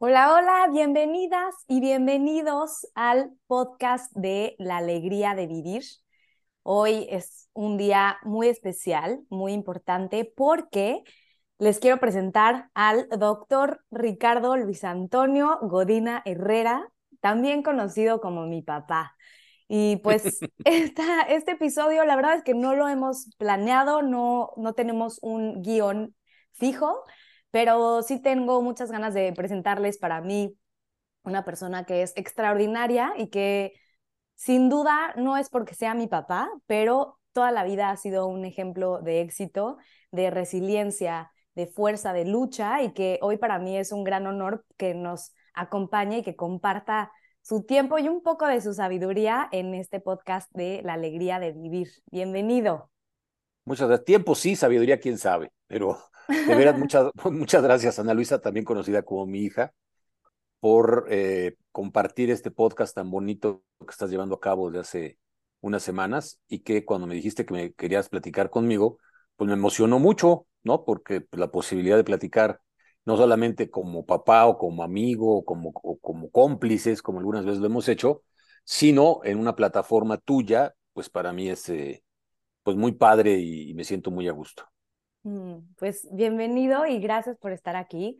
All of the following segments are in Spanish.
Hola, hola, bienvenidas y bienvenidos al podcast de La Alegría de Vivir. Hoy es un día muy especial, muy importante, porque les quiero presentar al doctor Ricardo Luis Antonio Godina Herrera, también conocido como mi papá. Y pues esta, este episodio, la verdad es que no lo hemos planeado, no, no tenemos un guion fijo, pero sí tengo muchas ganas de presentarles para mí una persona que es extraordinaria y que sin duda no es porque sea mi papá, pero toda la vida ha sido un ejemplo de éxito, de resiliencia, de fuerza, de lucha y que hoy para mí es un gran honor que nos acompañe y que comparta su tiempo y un poco de su sabiduría en este podcast de La Alegría de Vivir. Bienvenido. Muchas gracias. Tiempo sí, sabiduría quién sabe, pero de veras muchas, muchas gracias Ana Luisa, también conocida como mi hija, por eh, compartir este podcast tan bonito que estás llevando a cabo desde hace unas semanas y que cuando me dijiste que me querías platicar conmigo, pues me emocionó mucho, ¿no? Porque pues, la posibilidad de platicar no solamente como papá o como amigo o como, como cómplices, como algunas veces lo hemos hecho, sino en una plataforma tuya, pues para mí es eh, pues muy padre y, me siento muy a gusto. Mm, pues bienvenido y gracias por estar aquí.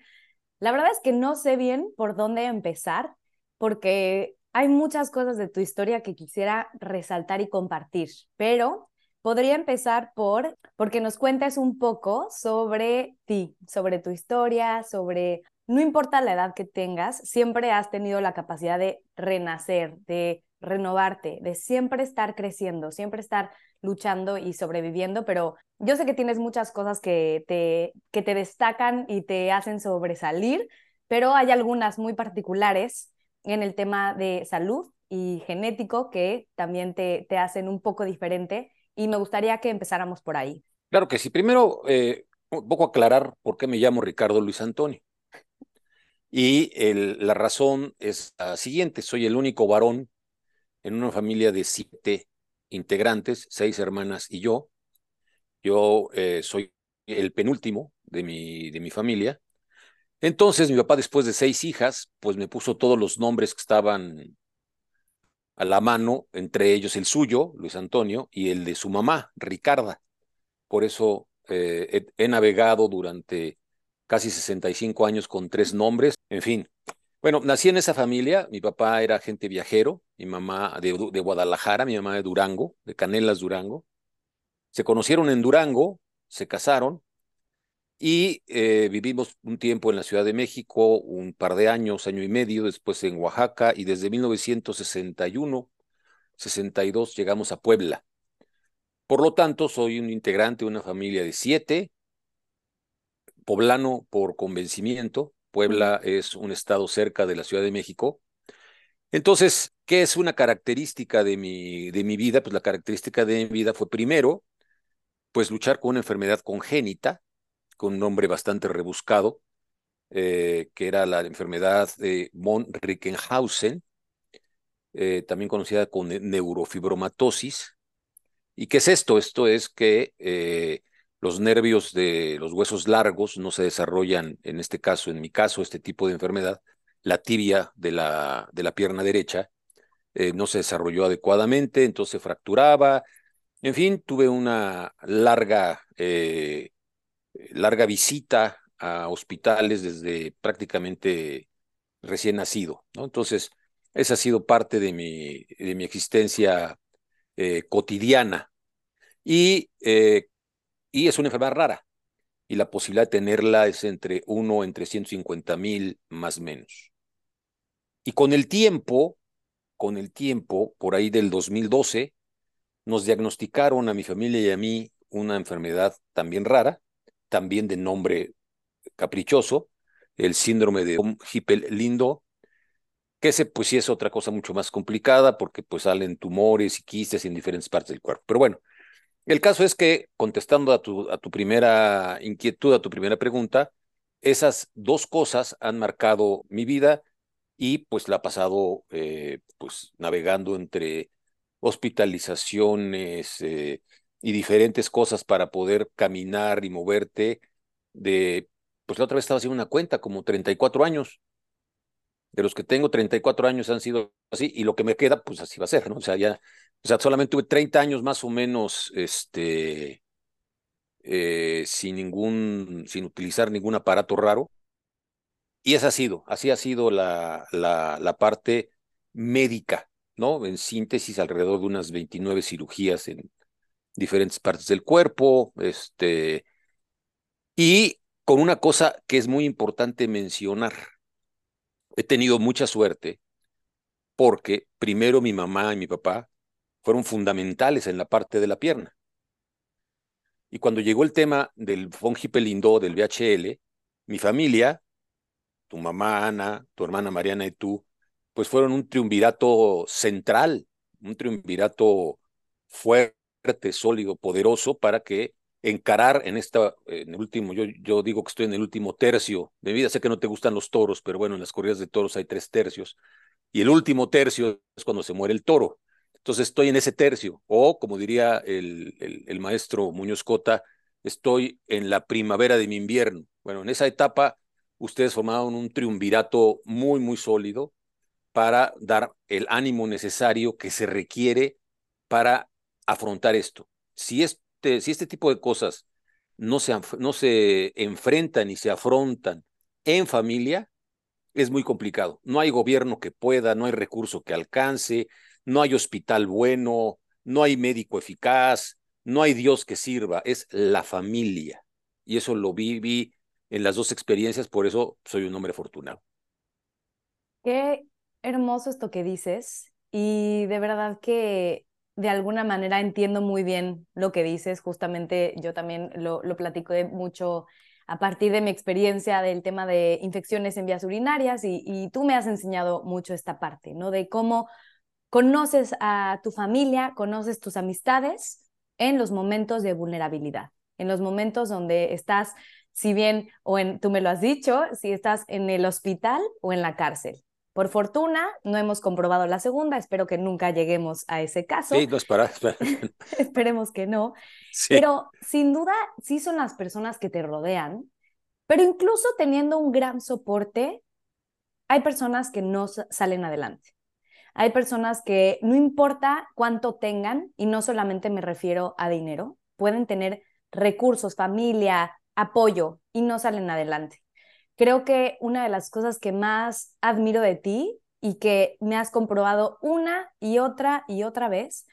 La verdad es que no sé bien por dónde empezar, porque hay muchas cosas de tu historia que quisiera resaltar y compartir, pero podría empezar por porque nos cuentes un poco sobre ti, sobre tu historia, sobre no importa la edad que tengas, siempre has tenido la capacidad de renacer, de renovarte, de siempre estar creciendo, siempre estar luchando y sobreviviendo, pero yo sé que tienes muchas cosas que te, que te destacan y te hacen sobresalir, pero hay algunas muy particulares en el tema de salud y genético que también te, te hacen un poco diferente y me gustaría que empezáramos por ahí. Claro que sí. Primero, eh, un poco aclarar por qué me llamo Ricardo Luis Antonio. Y la razón es la siguiente, soy el único varón en una familia de siete integrantes, seis hermanas y yo. Yo eh, soy el penúltimo de mi, de mi familia. Entonces mi papá, después de seis hijas, pues me puso todos los nombres que estaban a la mano, entre ellos el suyo, Luis Antonio, y el de su mamá, Ricarda. Por eso eh, he, navegado durante casi 65 años con tres nombres. En fin, bueno, nací en esa familia. Mi papá era agente viajero, mi mamá de, Guadalajara, mi mamá de Durango, de Canelas, Durango. Se conocieron en Durango, se casaron y eh, vivimos un tiempo en la Ciudad de México, un par de años, año y medio, después en Oaxaca y desde 1961, 62 llegamos a Puebla. Por lo tanto, soy un integrante de una familia de siete, poblano por convencimiento. Puebla es un estado cerca de la Ciudad de México. Entonces, ¿qué es una característica de mi, de mi vida? Pues la característica de mi vida fue primero, pues luchar con una enfermedad congénita, con un nombre bastante rebuscado, eh, que era la enfermedad de von Rickenhausen, eh, también conocida como neurofibromatosis. ¿Y qué es esto? Esto es que eh, los nervios de los huesos largos no se desarrollan, en este caso, en mi caso, este tipo de enfermedad, la tibia de la, de la pierna derecha no se desarrolló adecuadamente, entonces fracturaba. En fin, tuve una larga larga visita a hospitales desde prácticamente recién nacido, ¿no? Entonces, esa ha sido parte de mi, de mi existencia eh, cotidiana. Y, eh, y es una enfermedad rara. Y la posibilidad de tenerla es entre uno entre 150 mil más menos. Y con el tiempo, con el tiempo, por ahí del 2012, nos diagnosticaron a mi familia y a mí una enfermedad también rara, también de nombre caprichoso, el síndrome de Hippel-Lindo, que ese pues sí es otra cosa mucho más complicada porque pues salen tumores y quistes en diferentes partes del cuerpo. Pero bueno, el caso es que contestando a tu, a tu primera inquietud, a tu primera pregunta, esas dos cosas han marcado mi vida y pues la he pasado eh, pues navegando entre hospitalizaciones, eh, y diferentes cosas para poder caminar y moverte de, pues la otra vez estaba haciendo una cuenta, como 34 años. De los que tengo 34 años han sido así y lo que me queda, pues así va a ser, ¿no? O sea, ya, o sea, solamente tuve 30 años más o menos, este, eh, sin ningún, sin utilizar ningún aparato raro. Y esa ha sido, así ha sido la, la, la parte médica, ¿no? En síntesis, alrededor de unas 29 cirugías en diferentes partes del cuerpo, este, y con una cosa que es muy importante mencionar. He tenido mucha suerte porque primero mi mamá y mi papá fueron fundamentales en la parte de la pierna. Y cuando llegó el tema del fongipelindo, del VHL, mi familia, tu mamá Ana, tu hermana Mariana y tú, pues fueron un triunvirato central, un triunvirato fuerte, sólido, poderoso para que encarar en esta, en el último, yo, yo digo que estoy en el último tercio de vida, sé que no te gustan los toros, pero bueno, en las corridas de toros hay tres tercios, y el último tercio es cuando se muere el toro. Entonces estoy en ese tercio, o como diría el, el, el maestro Muñoz Cota, estoy en la primavera de mi invierno. Bueno, en esa etapa ustedes formaron un triunvirato muy, muy sólido para dar el ánimo necesario que se requiere para afrontar esto. Si es este, si este tipo de cosas no se, no se enfrentan y se afrontan en familia, es muy complicado. No hay gobierno que pueda, no hay recurso que alcance, no hay hospital bueno, no hay médico eficaz, no hay Dios que sirva, es la familia. Y eso lo viví en las dos experiencias, por eso soy un hombre afortunado. Qué hermoso esto que dices y de verdad que de alguna manera entiendo muy bien lo que dices. Justamente yo también lo, platico mucho a partir de mi experiencia del tema de infecciones en vías urinarias y, y, tú me has enseñado mucho esta parte, ¿no? De cómo conoces a tu familia, conoces tus amistades en los momentos de vulnerabilidad, en los momentos donde estás, si bien, o en, tú me lo has dicho, si estás en el hospital o en la cárcel. Por fortuna, no hemos comprobado la segunda, espero que nunca lleguemos a ese caso. Sí, no. Esperemos que no. Sí. Pero sin duda, sí son las personas que te rodean, pero incluso teniendo un gran soporte, hay personas que no salen adelante. Hay personas que no importa cuánto tengan, y no solamente me refiero a dinero, pueden tener recursos, familia, apoyo, y no salen adelante creo que una de las cosas que más admiro de ti y que me has comprobado una y otra y otra vez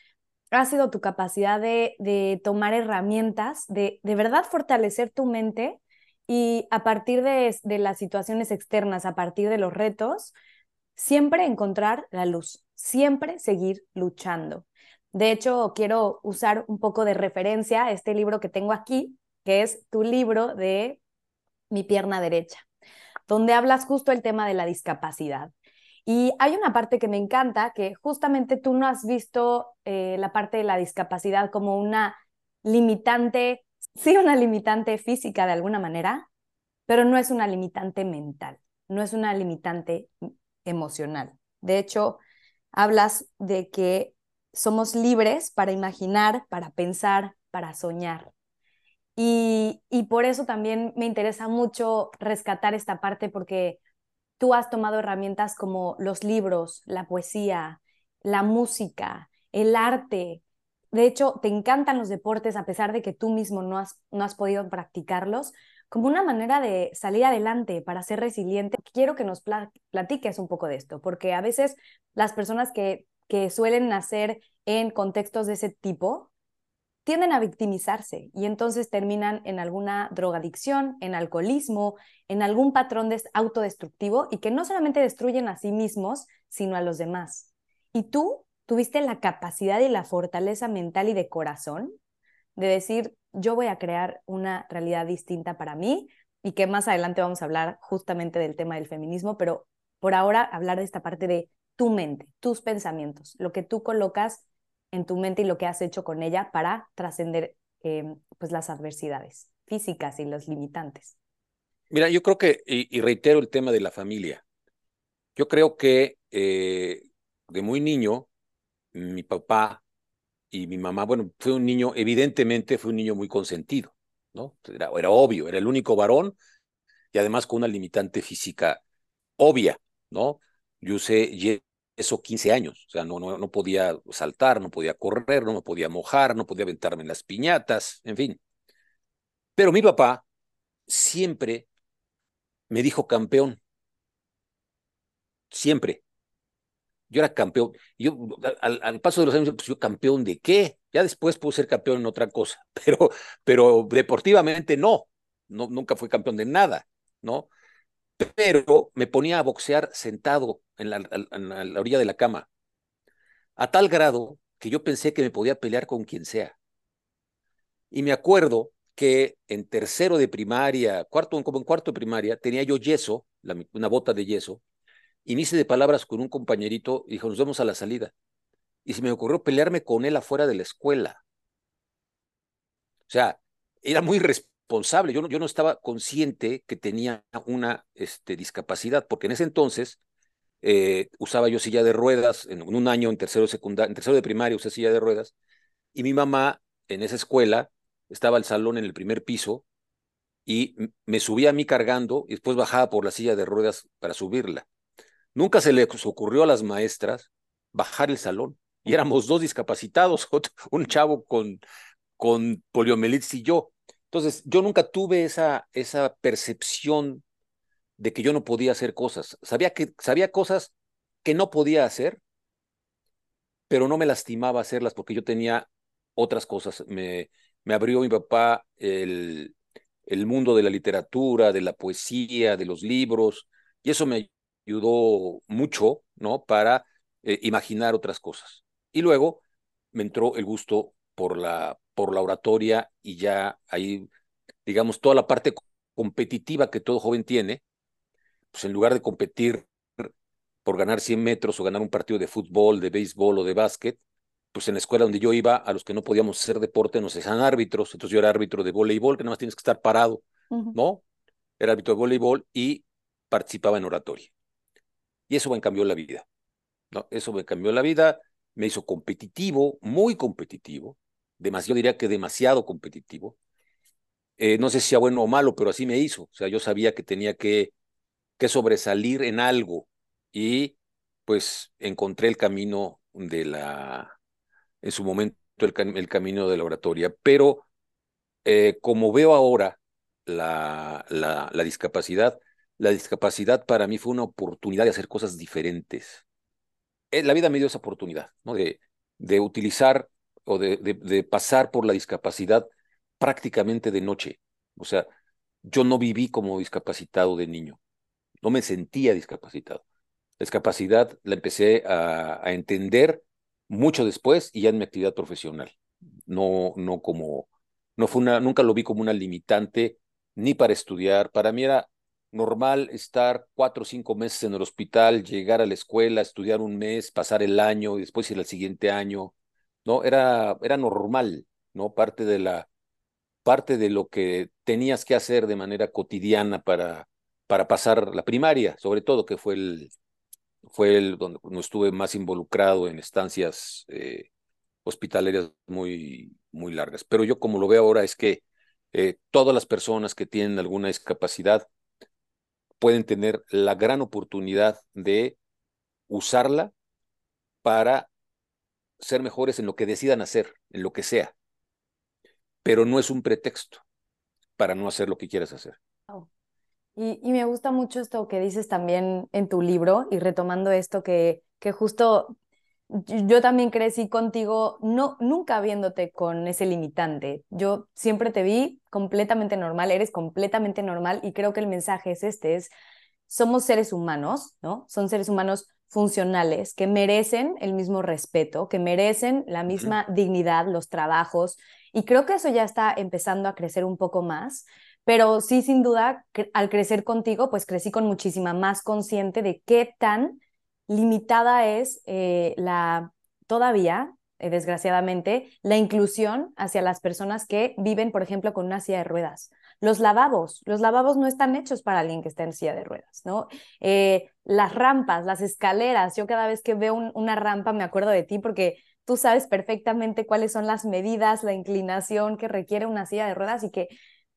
ha sido tu capacidad de, de tomar herramientas, de de verdad fortalecer tu mente y a partir de, de las situaciones externas, a partir de los retos, siempre encontrar la luz, siempre seguir luchando. De hecho, quiero usar un poco de referencia a este libro que tengo aquí, que es tu libro de Mi pierna derecha donde hablas justo el tema de la discapacidad. Y hay una parte que me encanta, que justamente tú no has visto eh, la parte de la discapacidad como una limitante, sí una limitante física de alguna manera, pero no es una limitante mental, no es una limitante emocional. De hecho, hablas de que somos libres para imaginar, para pensar, para soñar. Y, y por eso también me interesa mucho rescatar esta parte porque tú has tomado herramientas como los libros, la poesía, la música, el arte. De hecho, te encantan los deportes a pesar de que tú mismo no has, no has podido practicarlos, como una manera de salir adelante, para ser resiliente. Quiero que nos platiques un poco de esto, porque a veces las personas que, que suelen nacer en contextos de ese tipo tienden a victimizarse y entonces terminan en alguna drogadicción, en alcoholismo, en algún patrón de autodestructivo y que no solamente destruyen a sí mismos, sino a los demás. Y tú tuviste la capacidad y la fortaleza mental y de corazón de decir, yo voy a crear una realidad distinta para mí y que más adelante vamos a hablar justamente del tema del feminismo, pero por ahora hablar de esta parte de tu mente, tus pensamientos, lo que tú colocas en tu mente y lo que has hecho con ella para trascender eh, pues las adversidades físicas y los limitantes. Mira, yo creo que, y, reitero el tema de la familia, yo creo que eh, de muy niño, mi papá y mi mamá, bueno, fue un niño, evidentemente fue un niño muy consentido, ¿no? Era, era obvio, era el único varón y además con una limitante física obvia, ¿no? yo usé eso 15 años, o sea, no, no, no podía saltar, no podía correr, no me podía mojar, no podía aventarme en las piñatas, en fin. Pero mi papá siempre me dijo campeón, siempre. Yo era campeón. Yo, al, paso de los años, pues yo campeón de qué? Ya después puedo ser campeón en otra cosa, pero, pero deportivamente no. no. Nunca fui campeón de nada, ¿no? Pero me ponía a boxear sentado en la, orilla de la cama, a tal grado que yo pensé que me podía pelear con quien sea. Y me acuerdo que en tercero de primaria, cuarto, como en cuarto de primaria, tenía yo yeso, una bota de yeso, y me hice de palabras con un compañerito y dijo, nos vemos a la salida. Y se me ocurrió pelearme con él afuera de la escuela. O sea, era muy responsable. Yo no, yo no estaba consciente que tenía una este, discapacidad, porque en ese entonces eh, usaba yo silla de ruedas, en, un año en tercero, secundaria, en tercero de primaria usé silla de ruedas, y mi mamá en esa escuela estaba el salón en el primer piso y me subía a mí cargando y después bajaba por la silla de ruedas para subirla. Nunca se les ocurrió a las maestras bajar el salón. Y éramos dos discapacitados, un chavo con, con poliomielitis y yo. Entonces, yo nunca tuve esa, esa percepción de que yo no podía hacer cosas. Sabía, que, sabía cosas que no podía hacer, pero no me lastimaba hacerlas porque yo tenía otras cosas. Me, me abrió mi papá el, el mundo de la literatura, de la poesía, de los libros, y eso me ayudó mucho, ¿no? Para eh, imaginar otras cosas. Y luego me entró el gusto por la, por la oratoria y ya ahí, digamos, toda la parte competitiva que todo joven tiene, pues en lugar de competir por ganar 100 metros o ganar un partido de fútbol, de béisbol o de básquet, pues en la escuela donde yo iba, a los que no podíamos hacer deporte nos hacían árbitros, entonces yo era árbitro de voleibol, que nada más tienes que estar parado, ¿no? Era árbitro de voleibol y participaba en oratoria. Y eso me cambió la vida. ¿no? Eso me cambió la vida, me hizo competitivo, muy competitivo, demasiado, yo diría que demasiado competitivo. Eh, no sé si sea bueno o malo, pero así me hizo. O sea, yo sabía que tenía que, que sobresalir en algo y pues encontré el camino de la, en su momento, el, el camino de la oratoria. Pero eh, como veo ahora la, la, la discapacidad, la discapacidad para mí fue una oportunidad de hacer cosas diferentes. Eh, la vida me dio esa oportunidad, ¿no? De, de utilizar o de, pasar por la discapacidad prácticamente de noche. O sea, yo no viví como discapacitado de niño, no me sentía discapacitado. La discapacidad la empecé a, a entender mucho después y ya en mi actividad profesional. No, no como, no fue una, nunca lo vi como una limitante ni para estudiar. Para mí era normal estar cuatro o cinco meses en el hospital, llegar a la escuela, estudiar un mes, pasar el año y después ir al siguiente año, ¿no? Era, era normal, ¿no? Parte de la, parte de lo que tenías que hacer de manera cotidiana para, para pasar la primaria, sobre todo, que fue el, fue el donde no estuve más involucrado en estancias eh, hospitalarias muy, muy largas. Pero yo como lo veo ahora es que eh, todas las personas que tienen alguna discapacidad pueden tener la gran oportunidad de usarla para ser mejores en lo que decidan hacer, en lo que sea. Pero no es un pretexto para no hacer lo que quieras hacer. Y, y, me gusta mucho esto que dices también en tu libro y retomando esto que, que justo yo también crecí contigo, no, nunca viéndote con ese limitante. Yo siempre te vi completamente normal, eres completamente normal y creo que el mensaje es este, es somos seres humanos, ¿no? Son seres humanos funcionales que merecen el mismo respeto, que merecen la misma dignidad, los trabajos y creo que eso ya está empezando a crecer un poco más, pero sí, sin duda, al crecer contigo, pues crecí con muchísima más consciente de qué tan limitada es eh, la, todavía, eh, desgraciadamente, la inclusión hacia las personas que viven, por ejemplo, con una silla de ruedas. Los lavabos, los lavabos no están hechos para alguien que está en silla de ruedas, ¿no? Eh, las rampas, las escaleras, yo cada vez que veo una rampa me acuerdo de ti porque tú sabes perfectamente cuáles son las medidas, la inclinación que requiere una silla de ruedas y que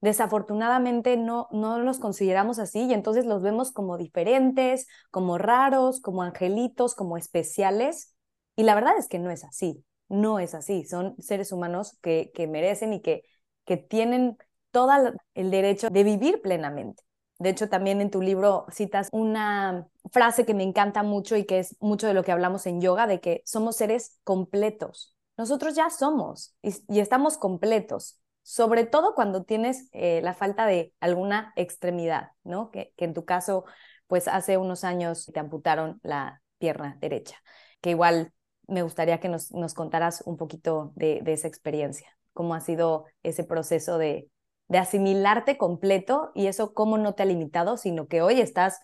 desafortunadamente no, no los consideramos así y entonces los vemos como diferentes, como raros, como angelitos, como especiales. Y la verdad es que no es así, no es así. Son seres humanos que, que merecen y que, que tienen todo el derecho de vivir plenamente. De hecho, también en tu libro citas una frase que me encanta mucho y que es mucho de lo que hablamos en yoga, de que somos seres completos. Nosotros ya somos y, estamos completos, sobre todo cuando tienes eh, la falta de alguna extremidad, ¿no? Que, en tu caso, pues hace unos años te amputaron la pierna derecha, que igual me gustaría que nos, nos contaras un poquito de, de esa experiencia, cómo ha sido ese proceso de, de asimilarte completo y eso cómo no te ha limitado, sino que hoy estás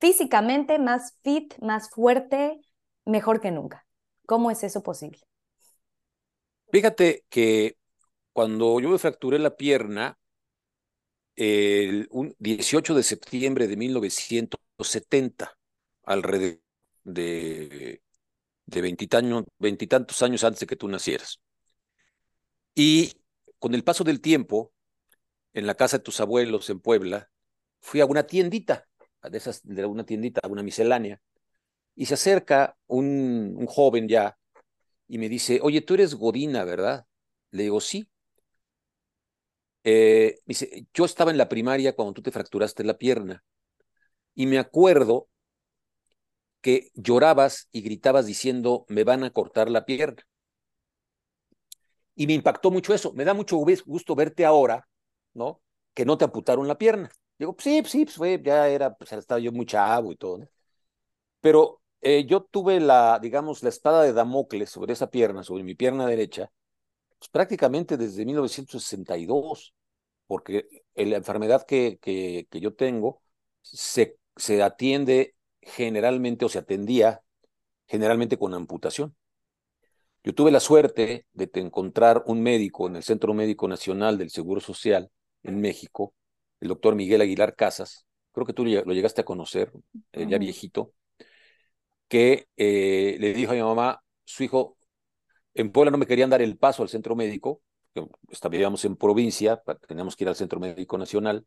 físicamente más fit, más fuerte, mejor que nunca. ¿Cómo es eso posible? Fíjate que cuando yo me fracturé la pierna, el 18 de septiembre de 1970, alrededor de, de veintitantos años antes de que tú nacieras. Y con el paso del tiempo, en la casa de tus abuelos en Puebla, fui a una tiendita, de esas, de una tiendita, una miscelánea, y se acerca un, un joven ya y me dice, oye, tú eres Godina, ¿verdad? Le digo, sí. Eh, dice, yo estaba en la primaria cuando tú te fracturaste la pierna y me acuerdo que llorabas y gritabas diciendo, me van a cortar la pierna. Y me impactó mucho eso. Me da mucho gusto verte ahora ¿no? Que no te amputaron la pierna. Digo, pues sí, sí, pues fue, ya era, pues estaba yo muy chavo y todo. Pero eh, yo tuve la, digamos, la espada de Damocles sobre esa pierna, sobre mi pierna derecha, pues prácticamente desde 1962, porque la enfermedad que, que, que yo tengo se, se atiende generalmente o se atendía generalmente con amputación. Yo tuve la suerte de encontrar un médico en el Centro Médico Nacional del Seguro Social en México, el doctor Miguel Aguilar Casas, creo que tú lo llegaste a conocer, eh, ya viejito, que eh, le dijo a mi mamá, su hijo, en Puebla no me querían dar el paso al centro médico, que estábamos en provincia, teníamos que ir al centro médico nacional,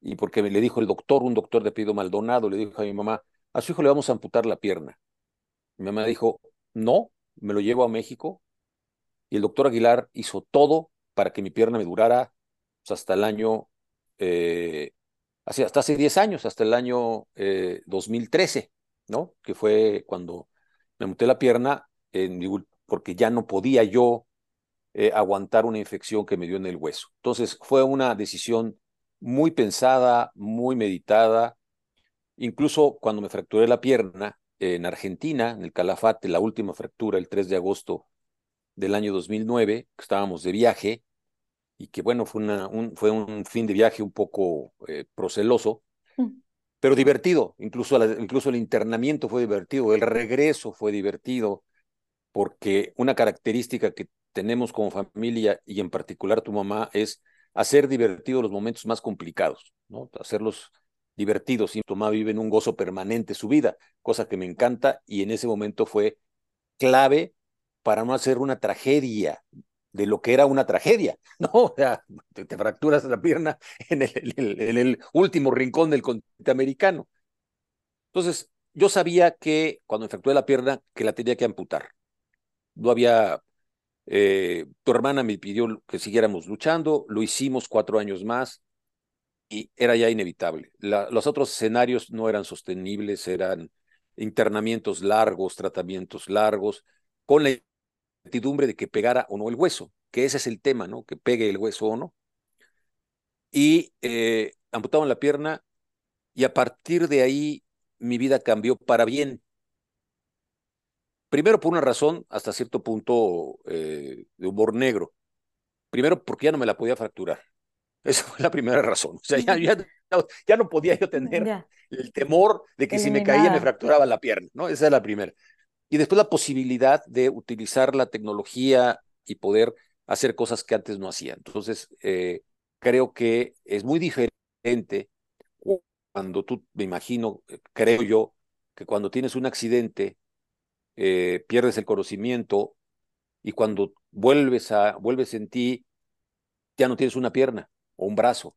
y porque le dijo el doctor, un doctor de apellido Maldonado, le dijo a mi mamá, a su hijo le vamos a amputar la pierna. Mi mamá dijo, no, me lo llevo a México, y el doctor Aguilar hizo todo para que mi pierna me durara hasta el año, eh, hasta hace 10 años, hasta el año 2013, eh, ¿no? Que fue cuando me muté la pierna porque ya no podía yo eh, aguantar una infección que me dio en el hueso. Entonces fue una decisión muy pensada, muy meditada. Incluso cuando me fracturé la pierna en Argentina, en el Calafate, la última fractura, el 3 de agosto del año 2009, estábamos de viaje, y que bueno, fue, una, un, fue un fin de viaje un poco eh, proceloso, mm. pero divertido, incluso, incluso el internamiento fue divertido, el regreso fue divertido, porque una característica que tenemos como familia y en particular tu mamá es hacer divertidos los momentos más complicados, ¿no? Hacerlos divertidos. Y tu mamá vive en un gozo permanente su vida, cosa que me encanta y en ese momento fue clave para no hacer una tragedia de lo que era una tragedia, ¿no? O sea, te, fracturas la pierna en el, último rincón del continente americano. Entonces, yo sabía que cuando me fracturé la pierna, que la tenía que amputar. No había, eh, tu hermana me pidió que siguiéramos luchando, lo hicimos cuatro años más y era ya inevitable. los otros escenarios no eran sostenibles, eran internamientos largos, tratamientos largos, con la de que pegara o no el hueso, que ese es el tema, ¿no? Que pegue el hueso o no. Y eh, amputaron la pierna y a partir de ahí mi vida cambió para bien. Primero por una razón hasta cierto punto eh, de humor negro. Primero porque ya no me la podía fracturar. Esa fue la primera razón. O sea, ya, ya, no podía yo tener el temor de que si me caía me fracturaba la pierna, ¿no? Esa es la primera y después la posibilidad de utilizar la tecnología y poder hacer cosas que antes no hacían. Entonces, eh, creo que es muy diferente cuando tú, me imagino, creo yo, que cuando tienes un accidente, eh, pierdes el conocimiento y cuando vuelves, a, vuelves en ti, ya no tienes una pierna, o un brazo.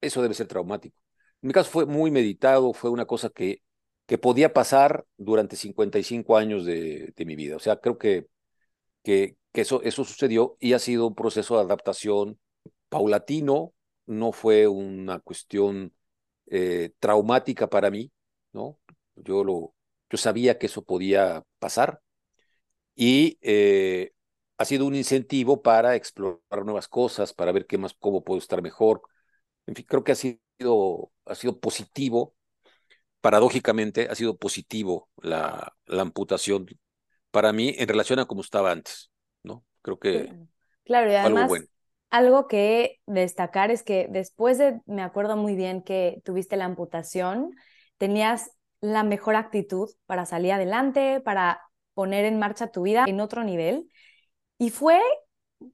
Eso debe ser traumático. En mi caso fue muy meditado, fue una cosa que, que podía pasar durante 55 años de, mi vida. O sea, creo que, que, que eso, eso sucedió y ha sido un proceso de adaptación paulatino, no fue una cuestión eh, traumática para mí, ¿no? Yo, lo, yo sabía que eso podía pasar y eh, ha sido un incentivo para explorar nuevas cosas, para ver qué más, cómo puedo estar mejor. En fin, creo que ha sido, ha sido positivo, paradójicamente ha sido positivo la, la amputación para mí en relación a cómo estaba antes, ¿no? Creo que claro, y además algo que destacar es que después de, me acuerdo muy bien que tuviste la amputación, tenías la mejor actitud para salir adelante, para poner en marcha tu vida en otro nivel. Y fue,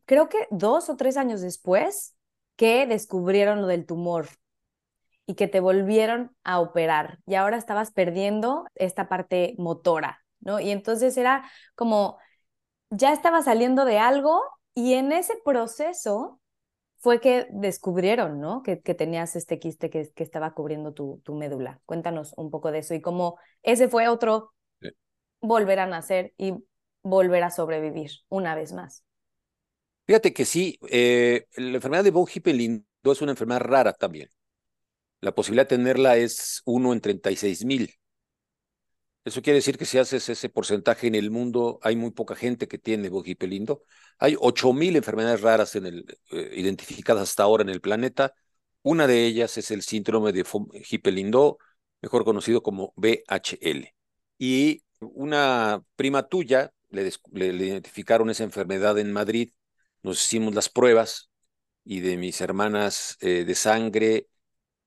creo que dos o tres años después, que descubrieron lo del tumor y que te volvieron a operar. Y ahora estabas perdiendo esta parte motora, ¿no? Y entonces era como, ya estaba saliendo de algo y en ese proceso fue que descubrieron, ¿no? Que, que tenías este quiste que, que estaba cubriendo tu, tu, médula. Cuéntanos un poco de eso y cómo ese fue otro volver a nacer y volver a sobrevivir una vez más. Fíjate que sí, eh, la enfermedad de von es una enfermedad rara también. La posibilidad de tenerla es uno en 36 mil. Eso quiere decir que si haces ese porcentaje en el mundo, hay muy poca gente que tiene Hipelindo. Hay 8.000 enfermedades raras en el, eh, identificadas hasta ahora en el planeta. Una de ellas es el síndrome de Hippel-Lindau, mejor conocido como BHL. Y una prima tuya le, identificaron esa enfermedad en Madrid. Nos hicimos las pruebas y de mis hermanas eh, de sangre,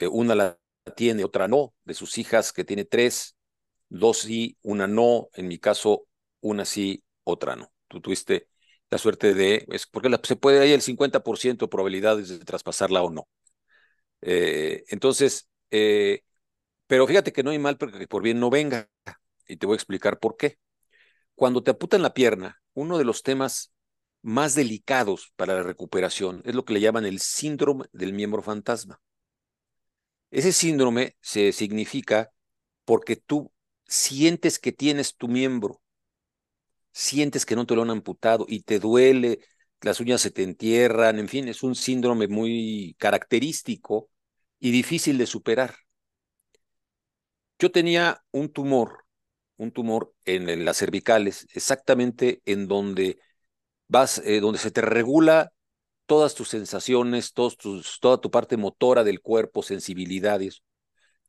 una la tiene, otra no, de sus hijas que tiene tres, dos sí, una no, en mi caso, una sí, otra no. Tú tuviste la suerte de, es porque se puede, hay el 50% de probabilidades de traspasarla o no. Eh, entonces, eh, pero fíjate que no hay mal porque por bien no venga, y te voy a explicar por qué. Cuando te aputan la pierna, uno de los temas más delicados para la recuperación es lo que le llaman el síndrome del miembro fantasma. Ese síndrome se significa porque tú sientes que tienes tu miembro, sientes que no te lo han amputado y te duele, las uñas se te entierran, en fin, es un síndrome muy característico y difícil de superar. Yo tenía un tumor, un tumor en, las cervicales, exactamente en donde vas, eh, donde se te regula todas tus sensaciones, todos tus, toda tu parte motora del cuerpo, sensibilidades.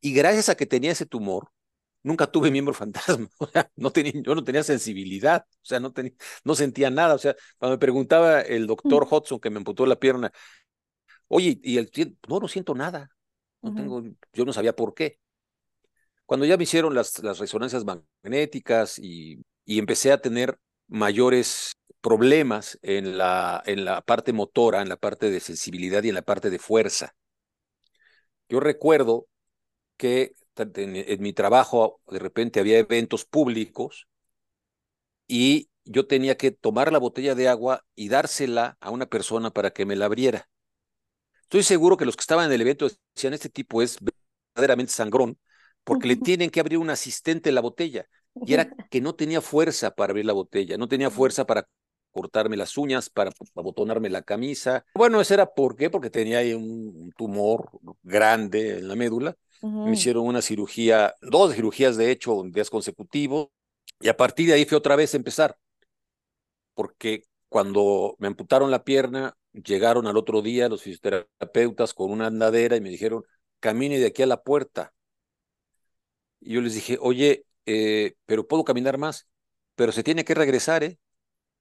Y gracias a que tenía ese tumor, nunca tuve miembro fantasma, o sea, no tenía, yo no tenía sensibilidad, o sea, no, tenía, no sentía nada, o sea, cuando me preguntaba el doctor Hudson que me amputó la pierna, oye, y el no, no siento nada, no tengo, yo no sabía por qué. Cuando ya me hicieron las, las resonancias magnéticas y, y empecé a tener mayores problemas en la, en la parte motora, en la parte de sensibilidad y en la parte de fuerza. Yo recuerdo que en, mi trabajo de repente había eventos públicos y yo tenía que tomar la botella de agua y dársela a una persona para que me la abriera. Estoy seguro que los que estaban en el evento decían, este tipo es verdaderamente sangrón, porque le tienen que abrir un asistente la botella. Y era que no tenía fuerza para abrir la botella, no tenía fuerza para cortarme las uñas, para abotonarme la camisa. Bueno, eso era por qué, porque tenía ahí un tumor grande en la médula me hicieron una cirugía, dos cirugías de hecho, en días consecutivos, y a partir de ahí fue otra vez a empezar, porque cuando me amputaron la pierna, llegaron al otro día los fisioterapeutas con una andadera y me dijeron, camine de aquí a la puerta. Y yo les dije, oye, eh, pero puedo caminar más, pero se tiene que regresar, ¿eh?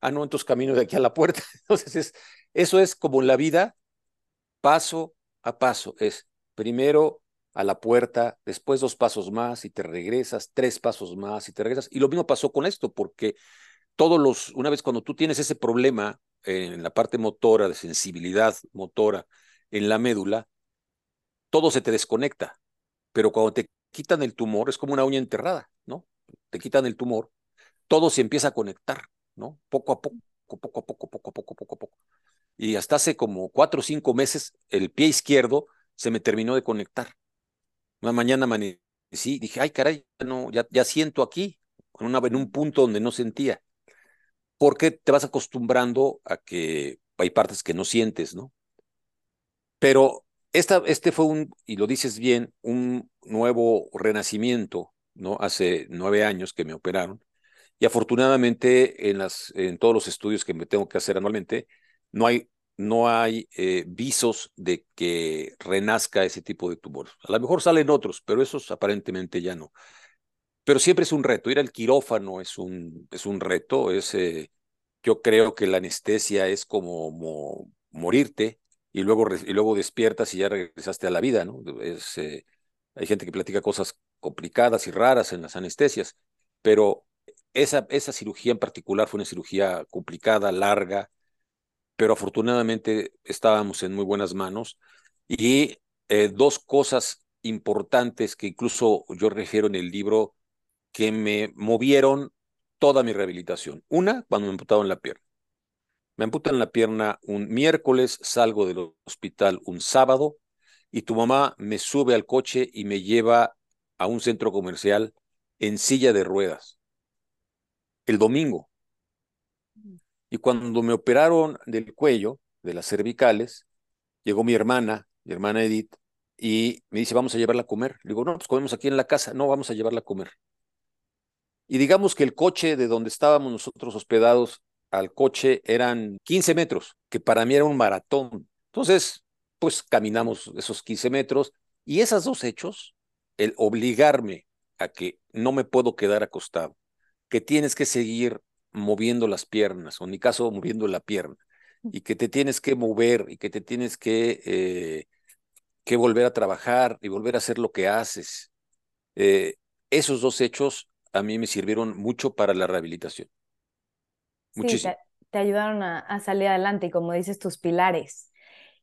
Ah, no, entonces camino de aquí a la puerta. Entonces, es, eso es como la vida, paso a paso. Es primero a la puerta, después dos pasos más y te regresas, tres pasos más y te regresas. Y lo mismo pasó con esto, porque todos los, una vez cuando tú tienes ese problema en la parte motora, de sensibilidad motora en la médula, todo se te desconecta. Pero cuando te quitan el tumor, es como una uña enterrada, ¿no? Te quitan el tumor, todo se empieza a conectar, ¿no? Poco a poco, poco a poco, poco a poco, poco a poco. y hasta hace como cuatro o cinco meses el pie izquierdo se me terminó de conectar. Una mañana amanecí, dije, ay caray, no, ya, siento aquí, en, en un punto donde no sentía. Porque te vas acostumbrando a que hay partes que no sientes, ¿no? Pero esta, este fue un, y lo dices bien, un nuevo renacimiento, ¿no? Hace nueve años que me operaron. Y afortunadamente en, las, en todos los estudios que me tengo que hacer anualmente, no hay, no hay eh, visos de que renazca ese tipo de tumores. A lo mejor salen otros, pero esos aparentemente ya no. Pero siempre es un reto. Ir al quirófano es un, es un reto. Es, eh, yo creo que la anestesia es como morirte y luego, y luego despiertas y ya regresaste a la vida, ¿no? Es, eh, hay gente que platica cosas complicadas y raras en las anestesias, pero esa, esa cirugía en particular fue una cirugía complicada, larga, pero afortunadamente estábamos en muy buenas manos. Y eh, dos cosas importantes que incluso yo refiero en el libro que me movieron toda mi rehabilitación. Una, cuando me amputaron la pierna. Me amputan la pierna un miércoles, salgo del hospital un sábado y tu mamá me sube al coche y me lleva a un centro comercial en silla de ruedas. El domingo. Y cuando me operaron del cuello, de las cervicales, llegó mi hermana, mi hermana Edith, y me dice, vamos a llevarla a comer. Le digo, no, pues comemos aquí en la casa. No, vamos a llevarla a comer. Y digamos que el coche de donde estábamos nosotros hospedados al coche eran 15 metros, que para mí era un maratón. Entonces, pues caminamos esos 15 metros y esos dos hechos, el obligarme a que no me puedo quedar acostado, que tienes que seguir moviendo las piernas, o en mi caso moviendo la pierna, y que te tienes que mover y que te tienes que, eh, que volver a trabajar y volver a hacer lo que haces. Eh, esos dos hechos a mí me sirvieron mucho para la rehabilitación. Sí, te, ayudaron a, salir adelante y como dices, tus pilares.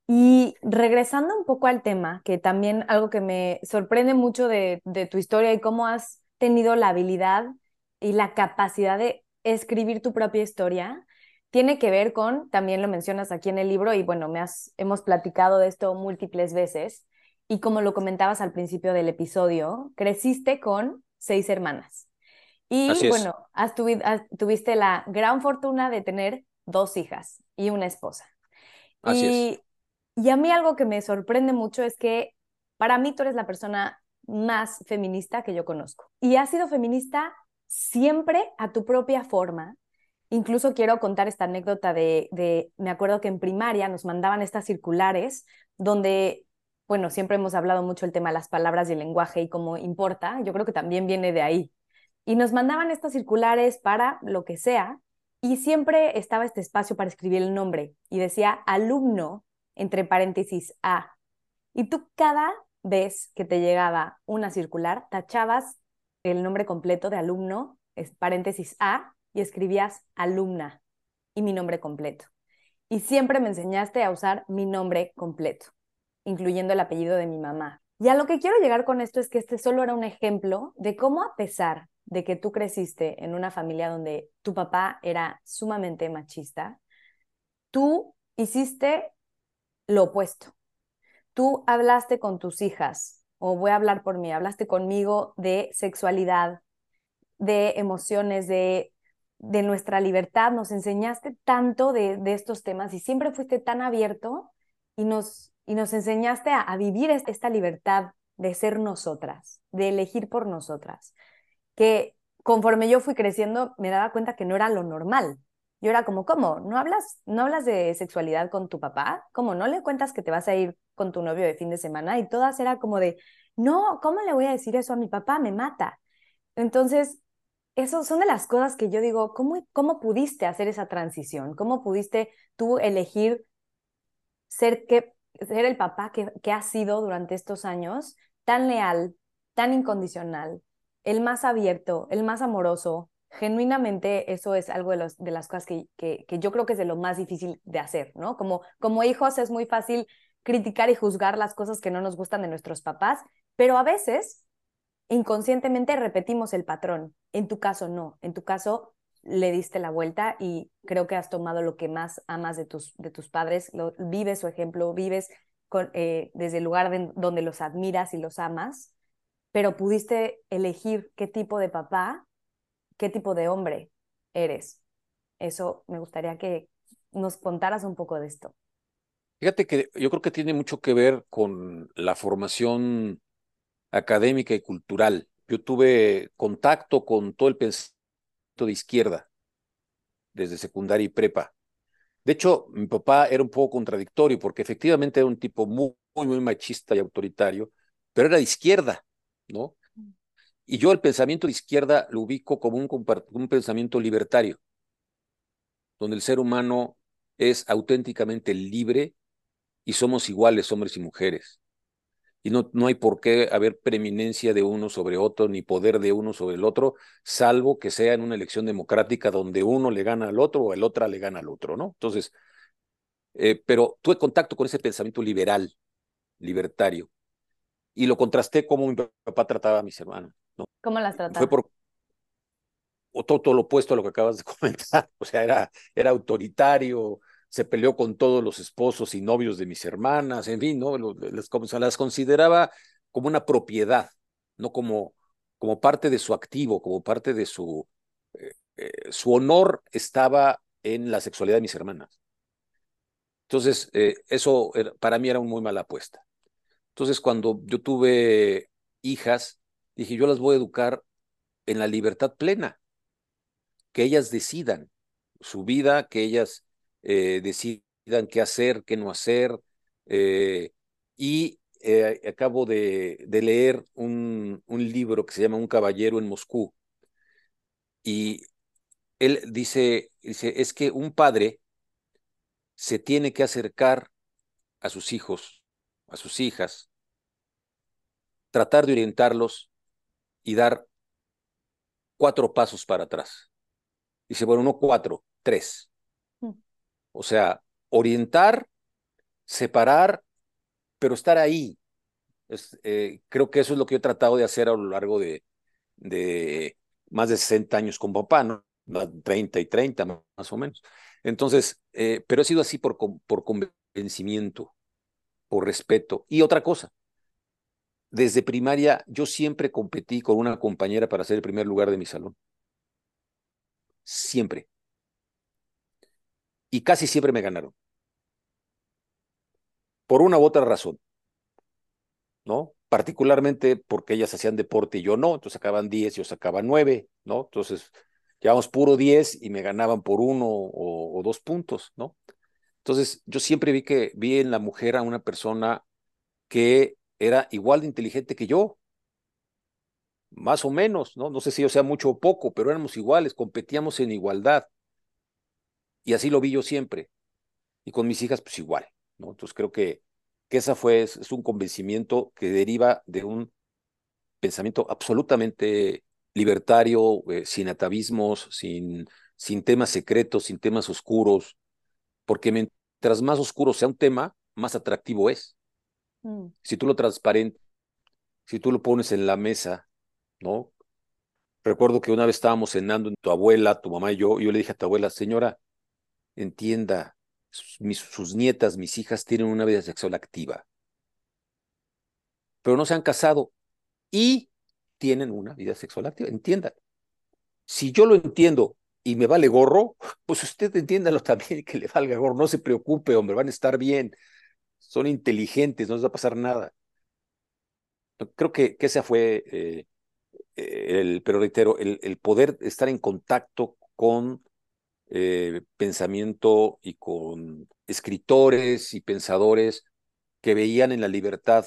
Y regresando un poco al tema, que también algo que me sorprende mucho de, de tu historia y cómo has tenido la habilidad y la capacidad de escribir tu propia historia, tiene que ver con, también lo mencionas aquí en el libro y bueno, me has, hemos platicado de esto múltiples veces y como lo comentabas al principio del episodio, creciste con seis hermanas. Y bueno, has tuviste la gran fortuna de tener dos hijas y una esposa. y, y a mí algo que me sorprende mucho es que para mí tú eres la persona más feminista que yo conozco. Y has sido feminista siempre a tu propia forma. Incluso quiero contar esta anécdota de, de, me acuerdo que en primaria nos mandaban estas circulares donde, bueno, siempre hemos hablado mucho el tema de las palabras y el lenguaje y cómo importa. Yo creo que también viene de ahí, y nos mandaban estas circulares para lo que sea, y siempre estaba este espacio para escribir el nombre, y decía alumno, entre paréntesis A. Y tú cada vez que te llegaba una circular, tachabas el nombre completo de alumno, es paréntesis A, y escribías alumna y mi nombre completo. Y siempre me enseñaste a usar mi nombre completo, incluyendo el apellido de mi mamá. Y a lo que quiero llegar con esto es que este solo era un ejemplo de cómo a pesar de que tú creciste en una familia donde tu papá era sumamente machista, tú hiciste lo opuesto. Tú hablaste con tus hijas, o voy a hablar por mí, hablaste conmigo de sexualidad, de emociones, de, de nuestra libertad, nos enseñaste tanto de, de, estos temas y siempre fuiste tan abierto y nos, y nos enseñaste a, a vivir esta libertad de ser nosotras, de elegir por nosotras que conforme yo fui creciendo me daba cuenta que no era lo normal. Yo era como, ¿cómo? ¿No hablas, ¿No hablas de sexualidad con tu papá? ¿Cómo? ¿No le cuentas que te vas a ir con tu novio de fin de semana? Y todas era como de, no, ¿cómo le voy a decir eso a mi papá? Me mata. Entonces, eso son de las cosas que yo digo, ¿cómo, cómo pudiste hacer esa transición? ¿Cómo pudiste tú elegir ser, que, ser el papá que, que has sido durante estos años, tan leal, tan incondicional, el más abierto, el más amoroso. Genuinamente eso es algo de, los, de las cosas que, que, yo creo que es de lo más difícil de hacer, ¿no? Como, como hijos es muy fácil criticar y juzgar las cosas que no nos gustan de nuestros papás, pero a veces inconscientemente repetimos el patrón. En tu caso no, en tu caso le diste la vuelta y creo que has tomado lo que más amas de tus, de tus padres, lo, vives su ejemplo, vives eh, desde el lugar donde los admiras y los amas, pero pudiste elegir qué tipo de papá, qué tipo de hombre eres. Eso me gustaría que nos contaras un poco de esto. Fíjate que yo creo que tiene mucho que ver con la formación académica y cultural. Yo tuve contacto con todo el pensamiento de izquierda desde secundaria y prepa. De hecho, mi papá era un poco contradictorio porque efectivamente era un tipo muy, muy, machista y autoritario, pero era de izquierda, ¿no? Y yo el pensamiento de izquierda lo ubico como un, pensamiento libertario, donde el ser humano es auténticamente libre y somos iguales hombres y mujeres y no, no hay por qué haber preeminencia de uno sobre otro, ni poder de uno sobre el otro, salvo que sea en una elección democrática donde uno le gana al otro o el otro le gana al otro, ¿no? Entonces, eh, pero tuve contacto con ese pensamiento liberal, libertario, y lo contrasté como mi papá trataba a mis hermanos, ¿no? ¿Cómo las trataba? Fue por todo, todo, lo opuesto a lo que acabas de comentar, o sea, era, era autoritario, se peleó con todos los esposos y novios de mis hermanas, en fin, ¿no? Las, las consideraba como una propiedad, no como, como parte de su activo, como parte de su... Eh, eh, su honor estaba en la sexualidad de mis hermanas. Entonces, eh, eso para mí era una muy mala apuesta. Entonces, cuando yo tuve hijas, dije, yo las voy a educar en la libertad plena, que ellas decidan su vida, que ellas eh, decidan qué hacer, qué no hacer. Eh, y eh, acabo de, de leer un, un, libro que se llama Un caballero en Moscú. Y él dice, dice, es que un padre se tiene que acercar a sus hijos, a sus hijas, tratar de orientarlos y dar cuatro pasos para atrás. Dice, bueno, no cuatro, tres. O sea, orientar, separar, pero estar ahí. Eh, creo que eso es lo que he tratado de hacer a lo largo de, de más de 60 años con papá, ¿no? 30 y 30 más o menos. Entonces, eh, pero he sido así por, por convencimiento, por respeto. Y otra cosa, desde primaria yo siempre competí con una compañera para ser el primer lugar de mi salón. Siempre y casi siempre me ganaron. Por una u otra razón, ¿no? Particularmente porque ellas hacían deporte y yo no, entonces sacaban 10 y yo sacaba 9, ¿no? Entonces, llevamos puro 10 y me ganaban por uno o, dos puntos, ¿no? Entonces, yo siempre vi que vi en la mujer a una persona que era igual de inteligente que yo, más o menos, ¿no? No sé si yo sea mucho o poco, pero éramos iguales, competíamos en igualdad. Y así lo vi yo siempre. Y con mis hijas, pues igual, ¿no? Entonces creo que, que esa fue, es, un convencimiento que deriva de un pensamiento absolutamente libertario, eh, sin atavismos, sin, sin temas secretos, sin temas oscuros, porque mientras más oscuro sea un tema, más atractivo es. Si tú lo transparentes, si tú lo pones en la mesa, ¿no? Recuerdo que una vez estábamos cenando en tu abuela, tu mamá y yo, y yo le dije a tu abuela, señora, entienda, sus, nietas, mis hijas tienen una vida sexual activa, pero no se han casado y tienen una vida sexual activa, entiendan. Si yo lo entiendo y me vale gorro, pues usted entiéndalo también que le valga gorro, no se preocupe, hombre, van a estar bien, son inteligentes, no les va a pasar nada. Creo que, que esa fue eh, el, pero reitero, el, el poder estar en contacto con eh, pensamiento y con escritores y pensadores que veían en la libertad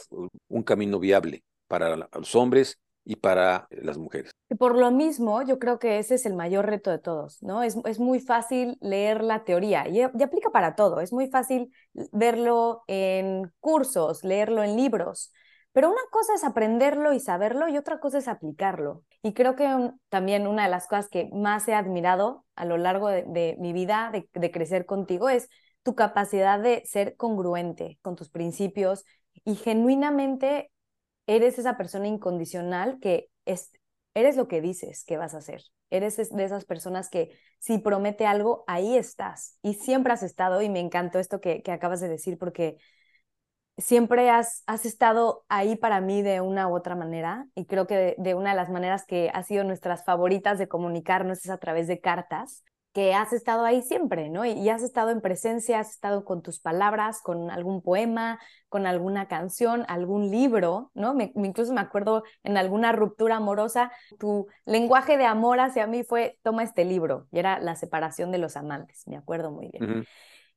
un camino viable para los hombres y para las mujeres. Y por lo mismo, yo creo que ese es el mayor reto de todos, ¿no? Es, es muy fácil leer la teoría y, y, aplica para todo, es muy fácil verlo en cursos, leerlo en libros, pero una cosa es aprenderlo y saberlo y otra cosa es aplicarlo. Y creo que también una de las cosas que más he admirado a lo largo de, mi vida, de, crecer contigo, es tu capacidad de ser congruente con tus principios y genuinamente eres esa persona incondicional que es, eres lo que dices que vas a hacer. Eres de esas personas que si promete algo, ahí estás. Y siempre has estado, y me encantó esto que, que acabas de decir, porque siempre has, has estado ahí para mí de una u otra manera. Y creo que de una de las maneras que ha sido nuestras favoritas de comunicarnos es a través de cartas que has estado ahí siempre, ¿no? Y, has estado en presencia, has estado con tus palabras, con algún poema, con alguna canción, algún libro, ¿no? Me, incluso me acuerdo en alguna ruptura amorosa, tu lenguaje de amor hacia mí fue, toma este libro, y era La separación de los amantes, me acuerdo muy bien.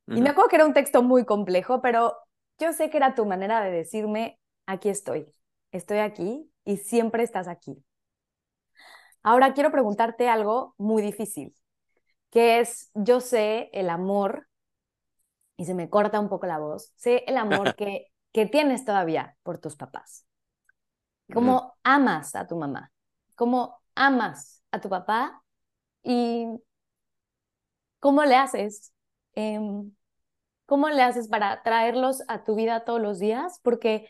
Y me acuerdo que era un texto muy complejo, pero yo sé que era tu manera de decirme, aquí estoy, estoy aquí y siempre estás aquí. Ahora quiero preguntarte algo muy difícil que es, yo sé el amor, y se me corta un poco la voz, sé el amor que, que tienes todavía por tus papás. Cómo amas a tu mamá, cómo amas a tu papá y cómo le haces, em, cómo le haces para traerlos a tu vida todos los días, porque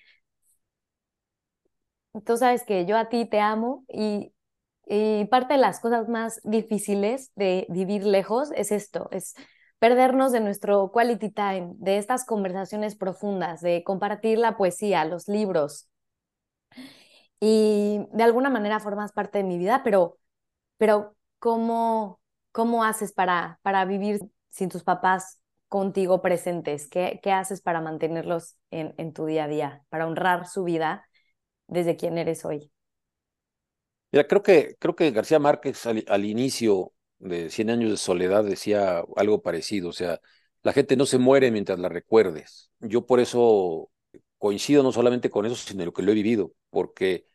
tú sabes que yo a ti te amo y y parte de las cosas más difíciles de vivir lejos es esto, es perdernos de nuestro quality time, de estas conversaciones profundas, de compartir la poesía, los libros. Y de alguna manera formas parte de mi vida, pero, pero ¿cómo, cómo haces para, para vivir sin tus papás contigo presentes? ¿Qué, qué haces para mantenerlos en, en tu día a día, para honrar su vida desde quien eres hoy? Mira, creo que, creo que García Márquez al, inicio de Cien años de soledad decía algo parecido, o sea, la gente no se muere mientras la recuerdes. Yo por eso coincido no solamente con eso, sino en lo que lo he vivido, porque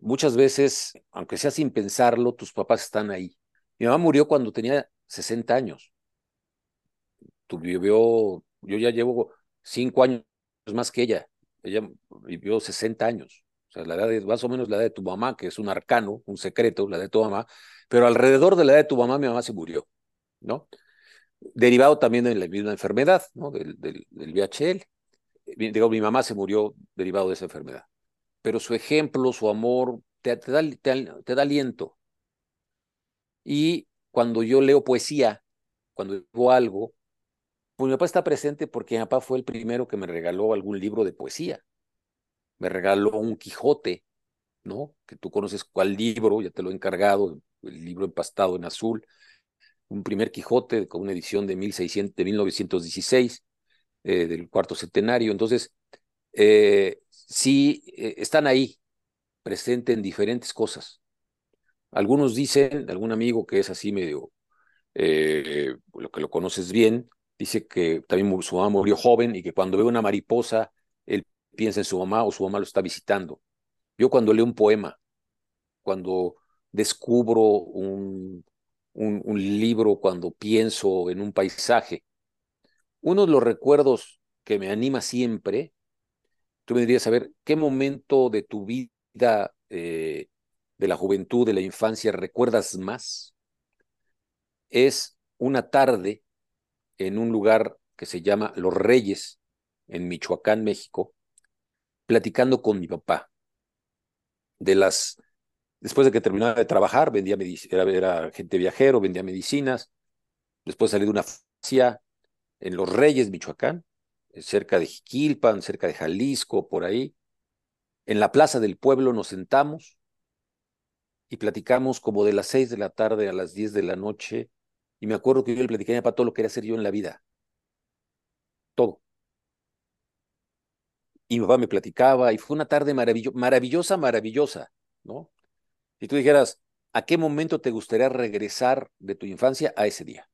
muchas veces, aunque sea sin pensarlo, tus papás están ahí. Mi mamá murió cuando tenía 60 años. Tu vivió, yo ya llevo cinco años más que ella. Ella vivió 60 años. O sea, la edad de, más o menos la edad de tu mamá, que es un arcano, un secreto, la de tu mamá, pero alrededor de la edad de tu mamá, mi mamá se murió, ¿no? Derivado también de la misma enfermedad, ¿no? Del, del, del VHL. Digo, mi mamá se murió derivado de esa enfermedad. Pero su ejemplo, su amor, te, te, da, te, da aliento. Y cuando yo leo poesía, cuando digo algo, pues mi papá está presente porque mi papá fue el primero que me regaló algún libro de poesía me regaló un Quijote, ¿no? Que tú conoces cuál libro, ya te lo he encargado, el libro empastado en azul, un primer Quijote con una edición de, 1600, de 1916, eh, del cuarto centenario. Entonces, eh, sí, eh, están ahí, presentes en diferentes cosas. Algunos dicen, algún amigo que es así medio, lo que lo conoces bien, dice que también su mamá murió joven y que cuando ve una mariposa piensa en su mamá o su mamá lo está visitando. Yo cuando leo un poema, cuando descubro un, un, libro, cuando pienso en un paisaje, uno de los recuerdos que me anima siempre, tú me dirías saber qué momento de tu vida, eh, de la juventud, de la infancia, recuerdas más. Es una tarde en un lugar que se llama Los Reyes, en Michoacán, México, platicando con mi papá. De las, después de que terminaba de trabajar, vendía era, era gente viajero, vendía medicinas. Después salí de una farmacia en Los Reyes, Michoacán, cerca de Jiquilpan, cerca de Jalisco, por ahí. En la plaza del pueblo nos sentamos y platicamos como de las seis de la tarde a las diez de la noche. Y me acuerdo que yo le platicé a mi papá todo lo que quería hacer yo en la vida. Todo. Y mi papá me platicaba y fue una tarde maravillosa, maravillosa, ¿no? Si tú dijeras, ¿a qué momento te gustaría regresar de tu infancia a ese día?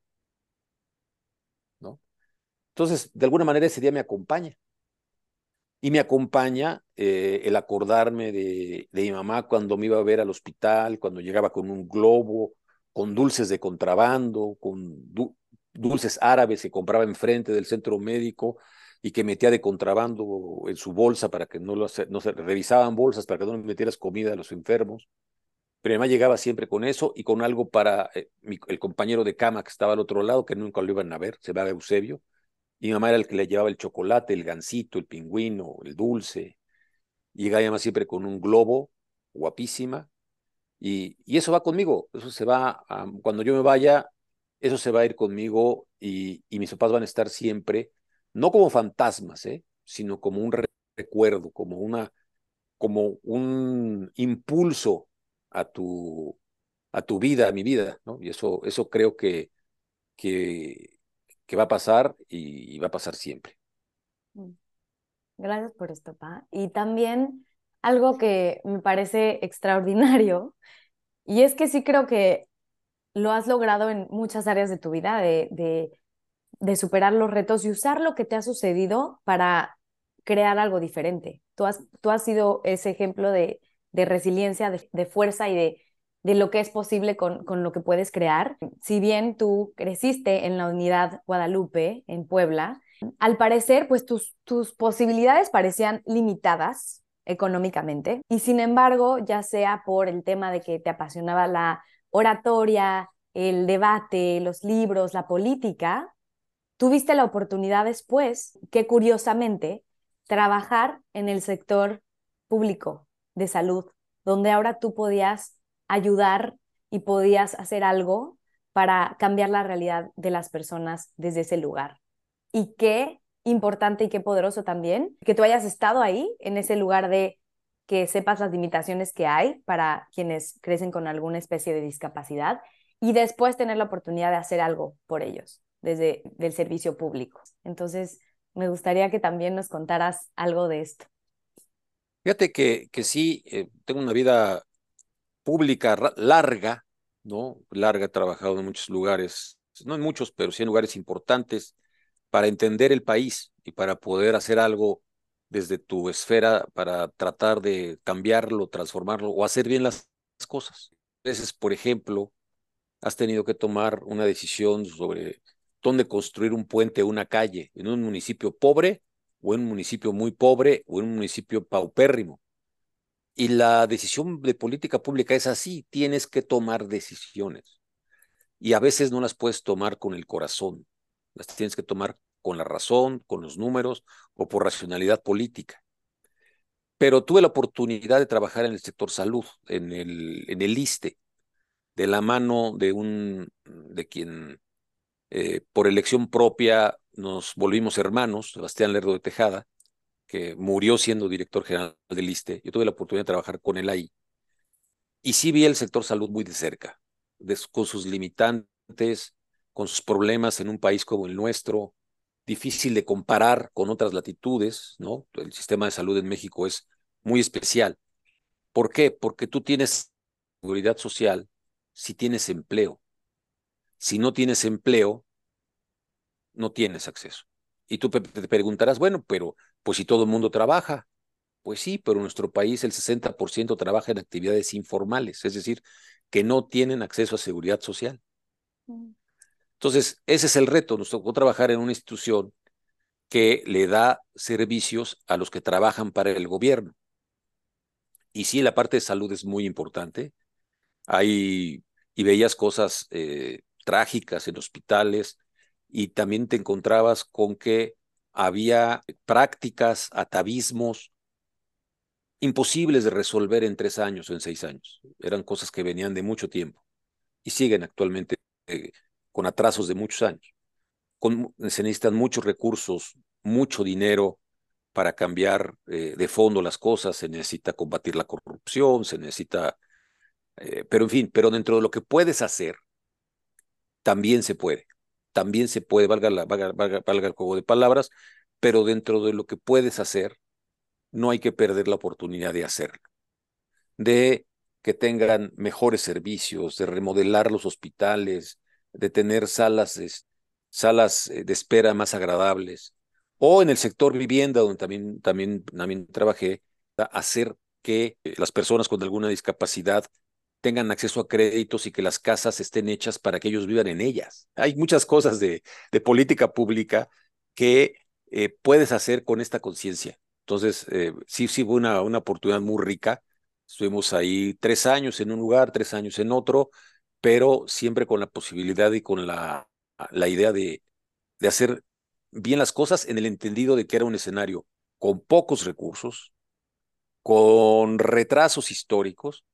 ¿No? Entonces, de alguna manera ese día me acompaña. Y me acompaña eh, el acordarme de, de mi mamá cuando me iba a ver al hospital, cuando llegaba con un globo, con dulces de contrabando, con dulces árabes que compraba enfrente del centro médico y que metía de contrabando en su bolsa para que no, lo, no se revisaban bolsas para que no metieras comida a los enfermos. Pero además llegaba siempre con eso y con algo para eh, el compañero de cama que estaba al otro lado, que nunca lo iban a ver, se va Eusebio. Y mi mamá era el que le llevaba el chocolate, el gansito, el pingüino, el dulce. Llegaba además siempre con un globo, guapísima. Y, y eso va conmigo, eso se va, cuando yo me vaya, eso se va a ir conmigo y, y mis papás van a estar siempre, no como fantasmas, ¿eh? sino como un recuerdo, como, una, como un impulso a tu, a tu vida, a mi vida, ¿no? Y eso, eso creo que, que, va a pasar y, va a pasar siempre. Mm. Gracias por esto, Pa. Y también algo que me parece extraordinario, y es que sí creo que lo has logrado en muchas áreas de tu vida, de, de superar los retos y usar lo que te ha sucedido para crear algo diferente. Tú has, tú has sido ese ejemplo de, de resiliencia, de, de, fuerza y de de lo que es posible con, con lo que puedes crear. Si bien tú creciste en la unidad Guadalupe, en Puebla, al parecer, pues tus, tus posibilidades parecían limitadas económicamente y sin embargo, ya sea por el tema de que te apasionaba la oratoria, el debate, los libros, la política, tuviste la oportunidad después, que curiosamente, trabajar en el sector público de salud, donde ahora tú podías ayudar y podías hacer algo para cambiar la realidad de las personas desde ese lugar. Y qué importante y qué poderoso también que tú hayas estado ahí, en ese lugar de que sepas las limitaciones que hay para quienes crecen con alguna especie de discapacidad y después tener la oportunidad de hacer algo por ellos desde el servicio público. Entonces, me gustaría que también nos contaras algo de esto. Fíjate que, que sí, eh, tengo una vida pública larga, ¿no? Larga, he trabajado en muchos lugares, no en muchos, pero sí en lugares importantes, para entender el país y para poder hacer algo desde tu esfera para tratar de cambiarlo, transformarlo o hacer bien las cosas. A veces, por ejemplo, has tenido que tomar una decisión sobre dónde construir un puente o una calle en un municipio pobre o en un municipio muy pobre o en un municipio paupérrimo. Y la decisión de política pública es así, tienes que tomar decisiones. Y a veces no las puedes tomar con el corazón, las tienes que tomar con la razón, con los números o por racionalidad política. Pero tuve la oportunidad de trabajar en el sector salud, en el, en el ISTE, de la mano de un, de quien eh, por elección propia nos volvimos hermanos, Sebastián Lerdo de Tejada, que murió siendo director general del ISTE. Yo tuve la oportunidad de trabajar con él ahí. Y sí vi el sector salud muy de cerca, con sus limitantes, con sus problemas en un país como el nuestro, difícil de comparar con otras latitudes, ¿no? El sistema de salud en México es muy especial. ¿Por qué? Porque tú tienes seguridad social si tienes empleo. Si no tienes empleo, no tienes acceso. Y tú te preguntarás, bueno, pero pues si todo el mundo trabaja, pues sí, pero en nuestro país el 60% trabaja en actividades informales, es decir, que no tienen acceso a seguridad social. Mm. Entonces, ese es el reto. Nos tocó trabajar en una institución que le da servicios a los que trabajan para el gobierno. Y sí, la parte de salud es muy importante. Hay, y veías cosas eh, trágicas en hospitales y también te encontrabas con que había prácticas, atavismos imposibles de resolver en tres años o en seis años. Eran cosas que venían de mucho tiempo y siguen actualmente eh, con atrasos de muchos años. se necesitan muchos recursos, mucho dinero para cambiar eh, de fondo las cosas, se necesita combatir la corrupción, se necesita, eh, pero en fin, pero dentro de lo que puedes hacer, también se puede también se puede, valga, la, valga, el juego de palabras, pero dentro de lo que puedes hacer, no hay que perder la oportunidad de hacerlo. De que tengan mejores servicios, de remodelar los hospitales, de tener salas, salas eh, de espera más agradables, o en el sector vivienda, donde también, también, también trabajé, hacer que las personas con alguna discapacidad tengan acceso a créditos y que las casas estén hechas para que ellos vivan en ellas. Hay muchas cosas de, política pública que eh, puedes hacer con esta conciencia. Entonces, eh, sí, sí, fue una, una oportunidad muy rica. Estuvimos ahí tres años en un lugar, tres años en otro, pero siempre con la posibilidad y con la, la idea de, de hacer bien las cosas en el entendido de que era un escenario con pocos recursos, con retrasos históricos,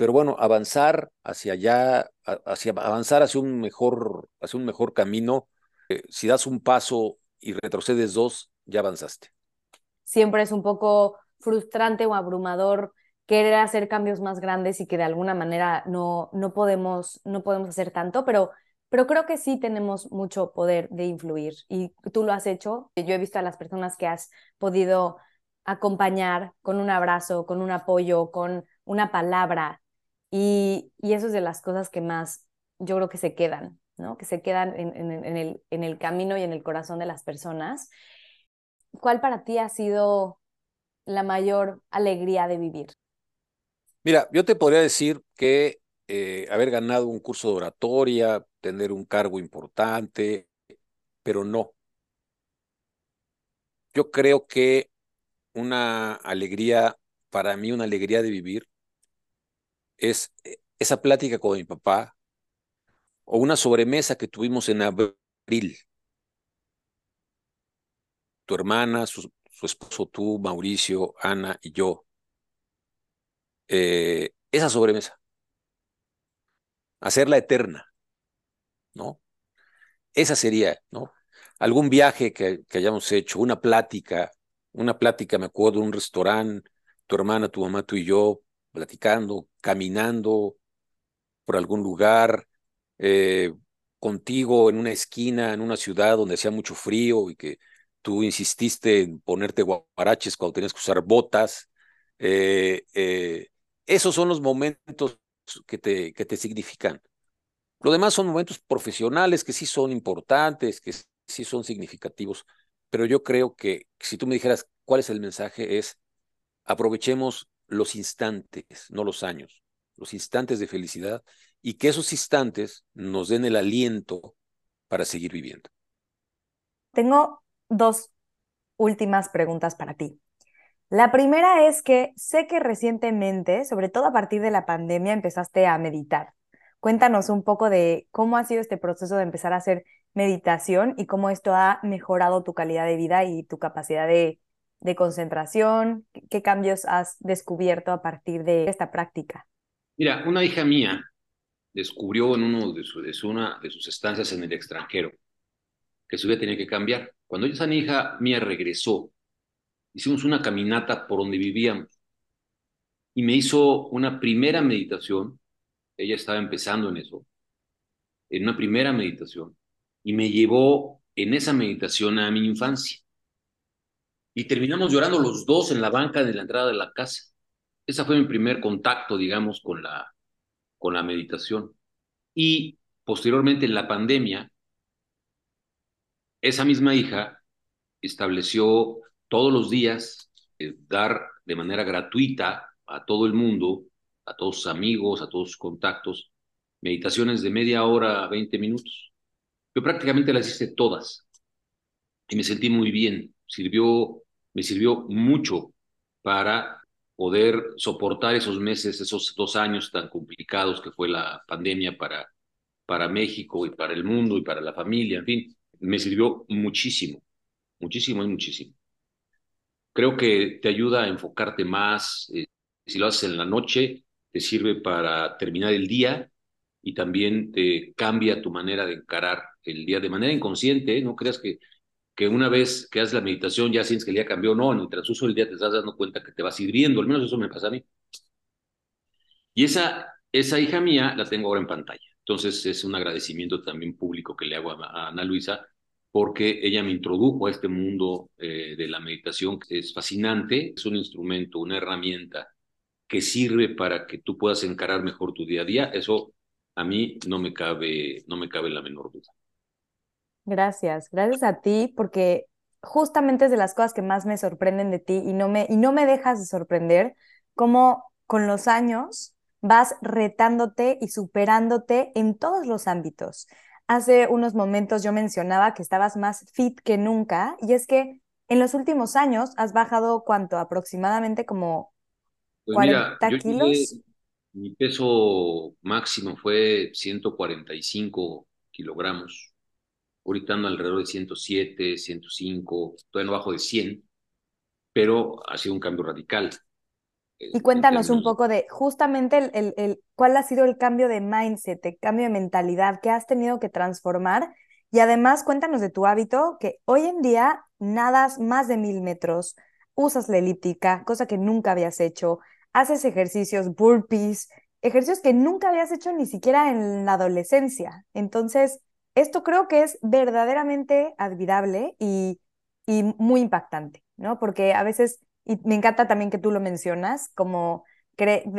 pero bueno, avanzar hacia allá, hacia avanzar hacia un mejor, hacia un mejor camino, eh, si das un paso y retrocedes dos, ya avanzaste. Siempre es un poco frustrante o abrumador querer hacer cambios más grandes y que de alguna manera no, no, podemos, no podemos hacer tanto, pero, pero creo que sí tenemos mucho poder de influir y tú lo has hecho. Yo he visto a las personas que has podido acompañar con un abrazo, con un apoyo, con una palabra y, y eso es de las cosas que más yo creo que se quedan, ¿no? Que se quedan en, el, en el camino y en el corazón de las personas. ¿Cuál para ti ha sido la mayor alegría de vivir? Mira, yo te podría decir que eh, haber ganado un curso de oratoria, tener un cargo importante, pero no. Yo creo que una alegría, para mí una alegría de vivir, es eh, esa plática con mi papá o una sobremesa que tuvimos en abril. Tu hermana, su, esposo, tú, Mauricio, Ana y yo. Eh, esa sobremesa. Hacerla eterna, ¿no? Esa sería, ¿no? Algún viaje que, que hayamos hecho, una plática, una plática, me acuerdo, un restaurante, tu hermana, tu mamá, tú y yo, platicando, caminando por algún lugar, eh, contigo en una esquina, en una ciudad donde hacía mucho frío y que tú insististe en ponerte guaraches cuando tenías que usar botas. Eh, eh, esos son los momentos que te, que te significan. Lo demás son momentos profesionales que sí son importantes, que sí son significativos, pero yo creo que si tú me dijeras cuál es el mensaje es aprovechemos los instantes, no los años, los instantes de felicidad y que esos instantes nos den el aliento para seguir viviendo. Tengo dos últimas preguntas para ti. La primera es que sé que recientemente, sobre todo a partir de la pandemia, empezaste a meditar. Cuéntanos un poco de cómo ha sido este proceso de empezar a hacer meditación y cómo esto ha mejorado tu calidad de vida y tu capacidad de de concentración? ¿Qué cambios has descubierto a partir de esta práctica? Mira, una hija mía descubrió en uno de, una de sus estancias en el extranjero que su vida tenía que cambiar. Cuando esa hija mía regresó, hicimos una caminata por donde vivíamos y me hizo una primera meditación. Ella estaba empezando en eso, en una primera meditación, y me llevó en esa meditación a mi infancia y terminamos llorando los dos en la banca de la entrada de la casa. Ese fue mi primer contacto, digamos, con la, con la meditación. Y posteriormente en la pandemia, esa misma hija estableció todos los días eh, dar de manera gratuita a todo el mundo, a todos sus amigos, a todos sus contactos, meditaciones de media hora a 20 minutos. Yo prácticamente las hice todas y me sentí muy bien sirvió, me sirvió mucho para poder soportar esos meses, esos dos años tan complicados que fue la pandemia para, para México y para el mundo y para la familia, en fin, me sirvió muchísimo, muchísimo y muchísimo. Creo que te ayuda a enfocarte más, eh, si lo haces en la noche, te sirve para terminar el día y también te cambia tu manera de encarar el día de manera inconsciente, ¿eh? no creas que que una vez que haces la meditación ya sientes que el día cambió, no, en el transcurso del día te estás dando cuenta que te vas hidriendo, al menos eso me pasa a mí. Y esa, esa hija mía la tengo ahora en pantalla. Entonces es un agradecimiento también público que le hago a, Ana Luisa, porque ella me introdujo a este mundo eh, de la meditación, que es fascinante, es un instrumento, una herramienta que sirve para que tú puedas encarar mejor tu día a día. Eso a mí no me cabe, no me cabe la menor duda. Gracias, gracias a ti, porque justamente es de las cosas que más me sorprenden de ti y no me, y no me dejas de sorprender cómo con los años vas retándote y superándote en todos los ámbitos. Hace unos momentos yo mencionaba que estabas más fit que nunca y es que en los últimos años has bajado cuánto, aproximadamente como 40 pues kilos. mi peso máximo fue 145 kilogramos ahorita ando alrededor de 107, 105, todavía no bajo de 100, pero ha sido un cambio radical. Y cuéntanos un poco de justamente el, el, cuál ha sido el cambio de mindset, el cambio de mentalidad que has tenido que transformar. Y además cuéntanos de tu hábito, que hoy en día nadas más de mil metros, usas la elíptica, cosa que nunca habías hecho, haces ejercicios, burpees, ejercicios que nunca habías hecho ni siquiera en la adolescencia. Entonces, esto creo que es verdaderamente admirable y, y muy impactante, ¿no? Porque a veces, y me encanta también que tú lo mencionas, como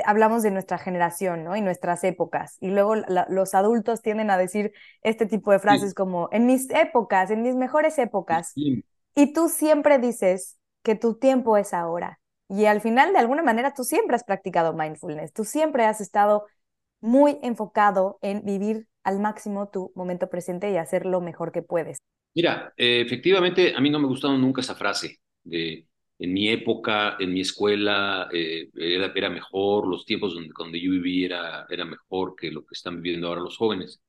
hablamos de nuestra generación, ¿no? Y nuestras épocas. Y luego los adultos tienden a decir este tipo de frases como, en mis épocas, en mis mejores épocas. Y tú siempre dices que tu tiempo es ahora. Y al final, de alguna manera, tú siempre has practicado mindfulness, tú siempre has estado muy enfocado en vivir al máximo tu momento presente y hacer lo mejor que puedes. Mira, eh, efectivamente, a mí no me gustado nunca esa frase de en mi época, en mi escuela, eh, era, era, mejor, los tiempos donde, donde yo viví era, era mejor que lo que están viviendo ahora los jóvenes.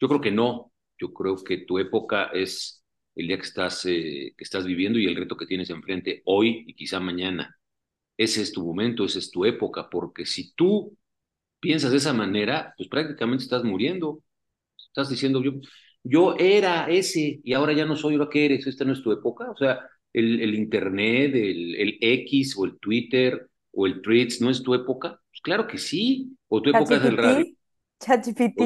Yo creo que no, yo creo que tu época es el día que estás, eh, que estás viviendo y el reto que tienes enfrente hoy y quizá mañana ese es tu momento, esa es tu época, porque si tú piensas de esa manera, pues prácticamente estás muriendo. Estás diciendo, yo, yo era ese y ahora ya no soy lo que eres, esta no es tu época. O sea, el, el Internet, el, el, X o el Twitter o el Tweets no es tu época. Pues claro que sí. O tu época es el radio. ChatGPT.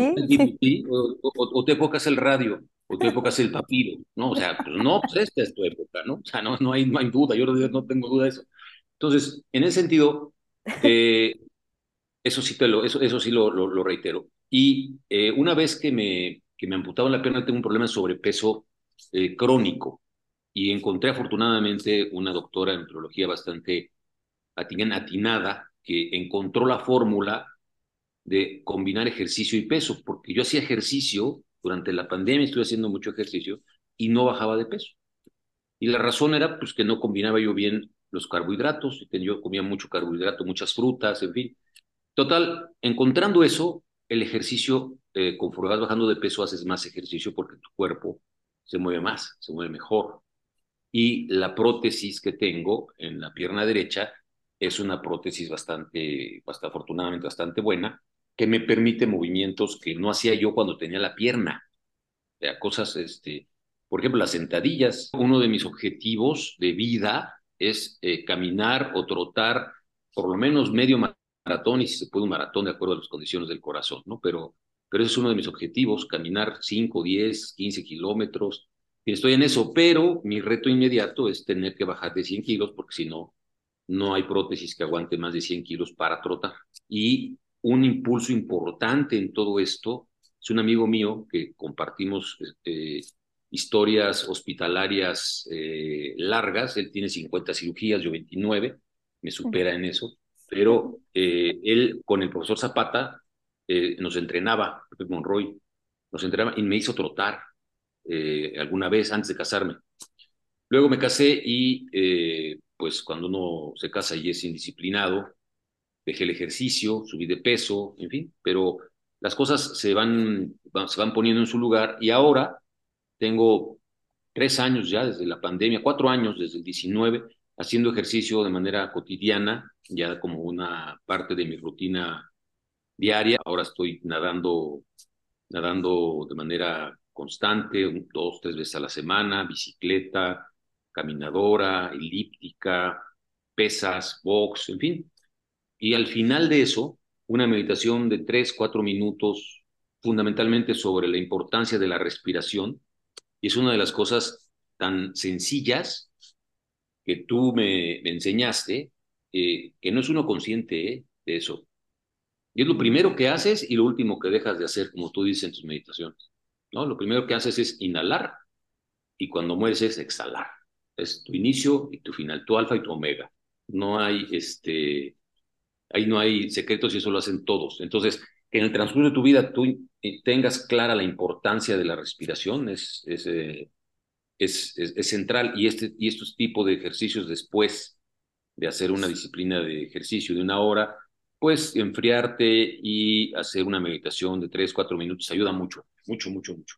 O, o, o, tu época es el radio. O tu época es el papiro, ¿no? O sea, pues no, pues esta es tu época, ¿no? O sea, no, no, hay, no hay duda, yo no tengo duda de eso. Entonces, en ese sentido, eh, eso sí, lo, eso, eso sí lo, lo, reitero. Y eh, una vez que me, que me amputaban la pierna, tengo un problema de sobrepeso eh, crónico. Y encontré afortunadamente una doctora en neurología bastante atinada que encontró la fórmula de combinar ejercicio y peso, porque yo hacía ejercicio durante la pandemia, estuve haciendo mucho ejercicio y no bajaba de peso. Y la razón era pues que no combinaba yo bien los carbohidratos, yo comía mucho carbohidrato, muchas frutas, en fin. Total, encontrando eso, el ejercicio, eh, conforme bajando de peso, haces más ejercicio porque tu cuerpo se mueve más, se mueve mejor. Y la prótesis que tengo en la pierna derecha es una prótesis bastante, bastante afortunadamente bastante buena, que me permite movimientos que no hacía yo cuando tenía la pierna. O sea, cosas, este, por ejemplo, las sentadillas. Uno de mis objetivos de vida es eh, caminar o trotar por lo menos medio maratón y si se puede un maratón de acuerdo a las condiciones del corazón, ¿no? Pero, pero ese es uno de mis objetivos, caminar 5, 10, 15 kilómetros. Estoy en eso, pero mi reto inmediato es tener que bajar de 100 kilos porque si no, no hay prótesis que aguante más de 100 kilos para trotar. Y un impulso importante en todo esto es un amigo mío que compartimos este, historias hospitalarias eh, largas, él tiene 50 cirugías, yo 29, me supera en eso, pero eh, él con el profesor Zapata eh, nos entrenaba, Monroy, nos entrenaba y me hizo trotar alguna vez antes de casarme. Luego me casé y pues cuando uno se casa y es indisciplinado, dejé el ejercicio, subí de peso, en fin, pero las cosas se van, se van poniendo en su lugar y ahora tengo tres años ya desde la pandemia, cuatro años desde el 19, haciendo ejercicio de manera cotidiana, ya como una parte de mi rutina diaria. Ahora estoy nadando, nadando de manera constante, dos, tres veces a la semana, bicicleta, caminadora, elíptica, pesas, box, en fin. Y al final de eso, una meditación de tres, cuatro minutos, fundamentalmente sobre la importancia de la respiración, y es una de las cosas tan sencillas que tú me, enseñaste, eh, que no es uno consciente eh, de eso. Y es lo primero que haces y lo último que dejas de hacer, como tú dices en tus meditaciones. ¿no? Lo primero que haces es inhalar y cuando mueres es exhalar. Es tu inicio y tu final, tu alfa y tu omega. No hay, este, ahí no hay secretos y eso lo hacen todos. Entonces, que en el transcurso de tu vida tú tengas clara la importancia de la respiración es, eh, es, es, central y, este, y estos tipos de ejercicios después de hacer una disciplina de ejercicio de una hora, pues enfriarte y hacer una meditación de tres, cuatro minutos ayuda mucho, mucho, mucho, mucho.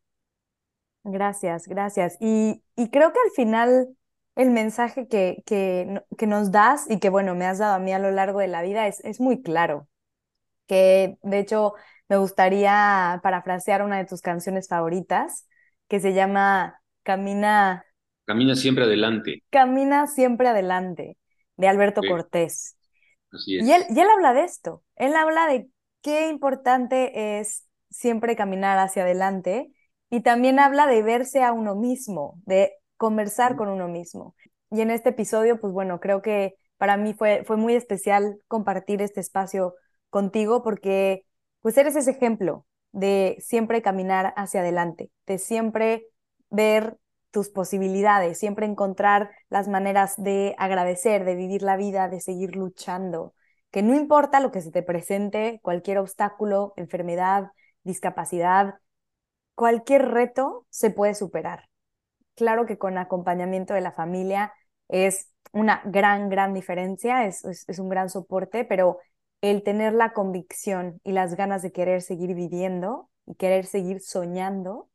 Gracias, gracias. Y, y creo que al final el mensaje que, que, que, nos das y que, bueno, me has dado a mí a lo largo de la vida es, es muy claro. Que de hecho me gustaría parafrasear una de tus canciones favoritas, que se llama Camina. Camina siempre adelante. Camina siempre adelante, de Alberto Cortés. Así es. Y él, y él habla de esto. Él habla de qué importante es siempre caminar hacia adelante y también habla de verse a uno mismo, de conversar con uno mismo. Y en este episodio, pues bueno, creo que para mí fue, fue muy especial compartir este espacio contigo porque pues eres ese ejemplo de siempre caminar hacia adelante, de siempre ver tus posibilidades, siempre encontrar las maneras de agradecer, de vivir la vida, de seguir luchando, que no importa lo que se te presente, cualquier obstáculo, enfermedad, discapacidad, cualquier reto se puede superar. Claro que con acompañamiento de la familia es una gran, gran diferencia, es, es, un gran soporte, pero el tener la convicción y las ganas de querer seguir viviendo y querer seguir soñando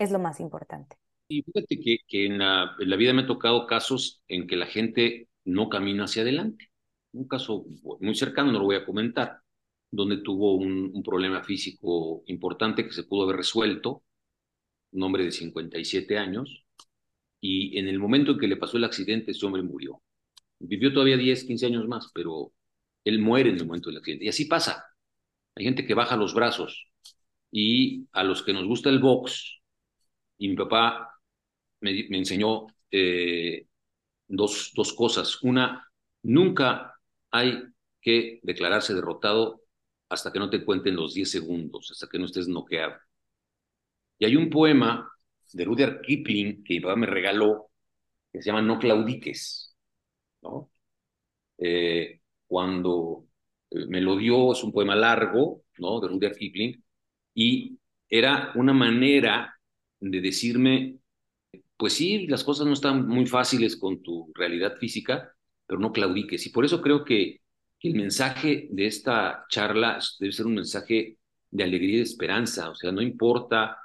es lo más importante. Y fíjate que, que en, la, la, vida me ha tocado casos en que la gente no camina hacia adelante. Un caso muy cercano, no lo voy a comentar, donde tuvo un, un problema físico importante que se pudo haber resuelto, un hombre de 57 años, y en el momento en que le pasó el accidente, ese hombre murió. Vivió todavía 10, 15 años más, pero él muere en el momento del accidente. Y así pasa. Hay gente que baja los brazos y a los que nos gusta el box, y mi papá me, me enseñó eh, dos, dos cosas. Una, nunca hay que declararse derrotado hasta que no te cuenten los 10 segundos, hasta que no estés noqueado. Y hay un poema de Rudyard Kipling que mi papá me regaló, que se llama No claudiques, ¿no? Eh, cuando eh, me lo dio, es un poema largo, ¿no? De Rudyard Kipling, y era una manera de decirme, pues sí, las cosas no están muy fáciles con tu realidad física, pero no claudiques. Y por eso creo que, el mensaje de esta charla debe ser un mensaje de alegría y de esperanza, o sea, no importa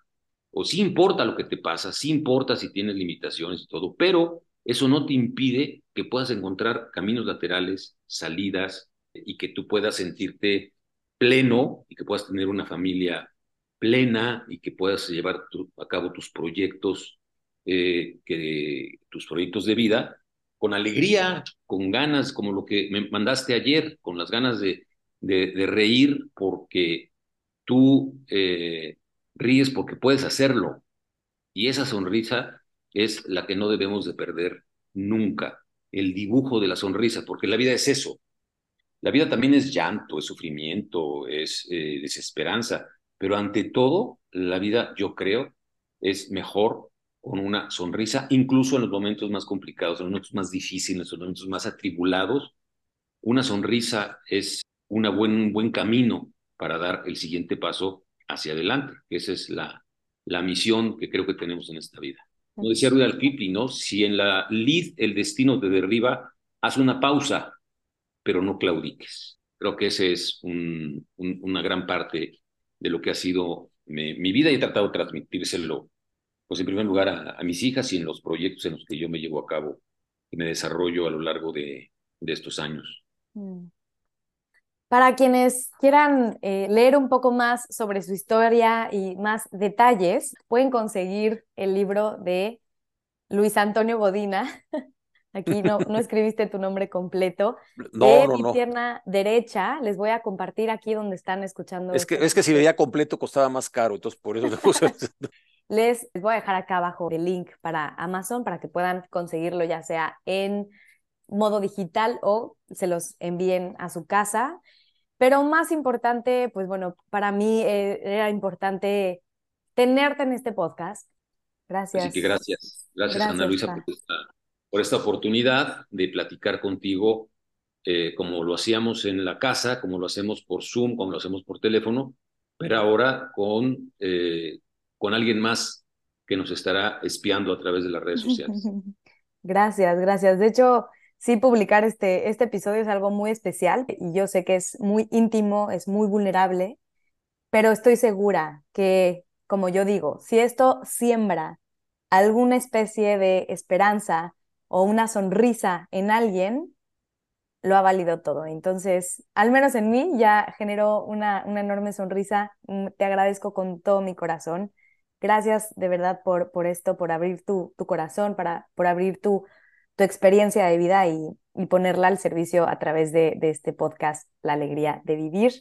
o sí importa lo que te pasa, sí importa si tienes limitaciones y todo, pero eso no te impide que puedas encontrar caminos laterales, salidas y que tú puedas sentirte pleno y que puedas tener una familia plena y que puedas llevar a cabo tus proyectos, eh, tus proyectos de vida con alegría, con ganas, como lo que me mandaste ayer, con las ganas de, de, reír porque tú eh, ríes porque puedes hacerlo. Y esa sonrisa es la que no debemos de perder nunca, el dibujo de la sonrisa, porque la vida es eso. La vida también es llanto, es sufrimiento, es eh, desesperanza, pero ante todo, la vida, yo creo, es mejor con una sonrisa, incluso en los momentos más complicados, en los momentos más difíciles, en los momentos más atribulados. Una sonrisa es una buen, un buen camino para dar el siguiente paso hacia adelante. Esa es la, la misión que creo que tenemos en esta vida. Como decía Rudolf Kipling, ¿no? Si en la lid el destino te derriba, haz una pausa, pero no claudiques. Creo que esa es un, una gran parte de lo que ha sido mi, vida y he tratado de transmitírselo, pues en primer lugar a, mis hijas y en los proyectos en los que yo me llevo a cabo y me desarrollo a lo largo de, estos años. Mm. Para quienes quieran eh, leer un poco más sobre su historia y más detalles, pueden conseguir el libro de Luis Antonio Bodina. Aquí no, no escribiste tu nombre completo. No, de no, mi pierna derecha. Les voy a compartir aquí donde están escuchando. Es que, es que si veía completo costaba más caro, entonces por eso le puse. les, voy a dejar acá abajo el link para Amazon para que puedan conseguirlo ya sea en modo digital o se los envíen a su casa. Pero más importante, pues bueno, para mí eh, era importante tenerte en este podcast. Gracias. Así que gracias. Gracias, Ana Luisa, por esta, oportunidad de platicar contigo eh, como lo hacíamos en la casa, como lo hacemos por Zoom, como lo hacemos por teléfono, pero ahora con, eh, con alguien más que nos estará espiando a través de las redes sociales. Gracias, gracias. De hecho, sí publicar este, este episodio es algo muy especial y yo sé que es muy íntimo, es muy vulnerable, pero estoy segura que, como yo digo, si esto siembra alguna especie de esperanza o una sonrisa en alguien, lo ha valido todo. Entonces, al menos en mí ya generó una, una enorme sonrisa. Mm, te agradezco con todo mi corazón. Gracias de verdad por, por esto, por abrir tu, tu corazón, para, por abrir tu, tu experiencia de vida y, y ponerla al servicio a través de, de este podcast, La Alegría de Vivir.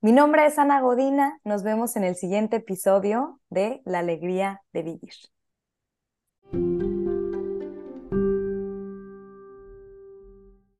Mi nombre es Ana Godina. Nos vemos en el siguiente episodio de La Alegría de Vivir.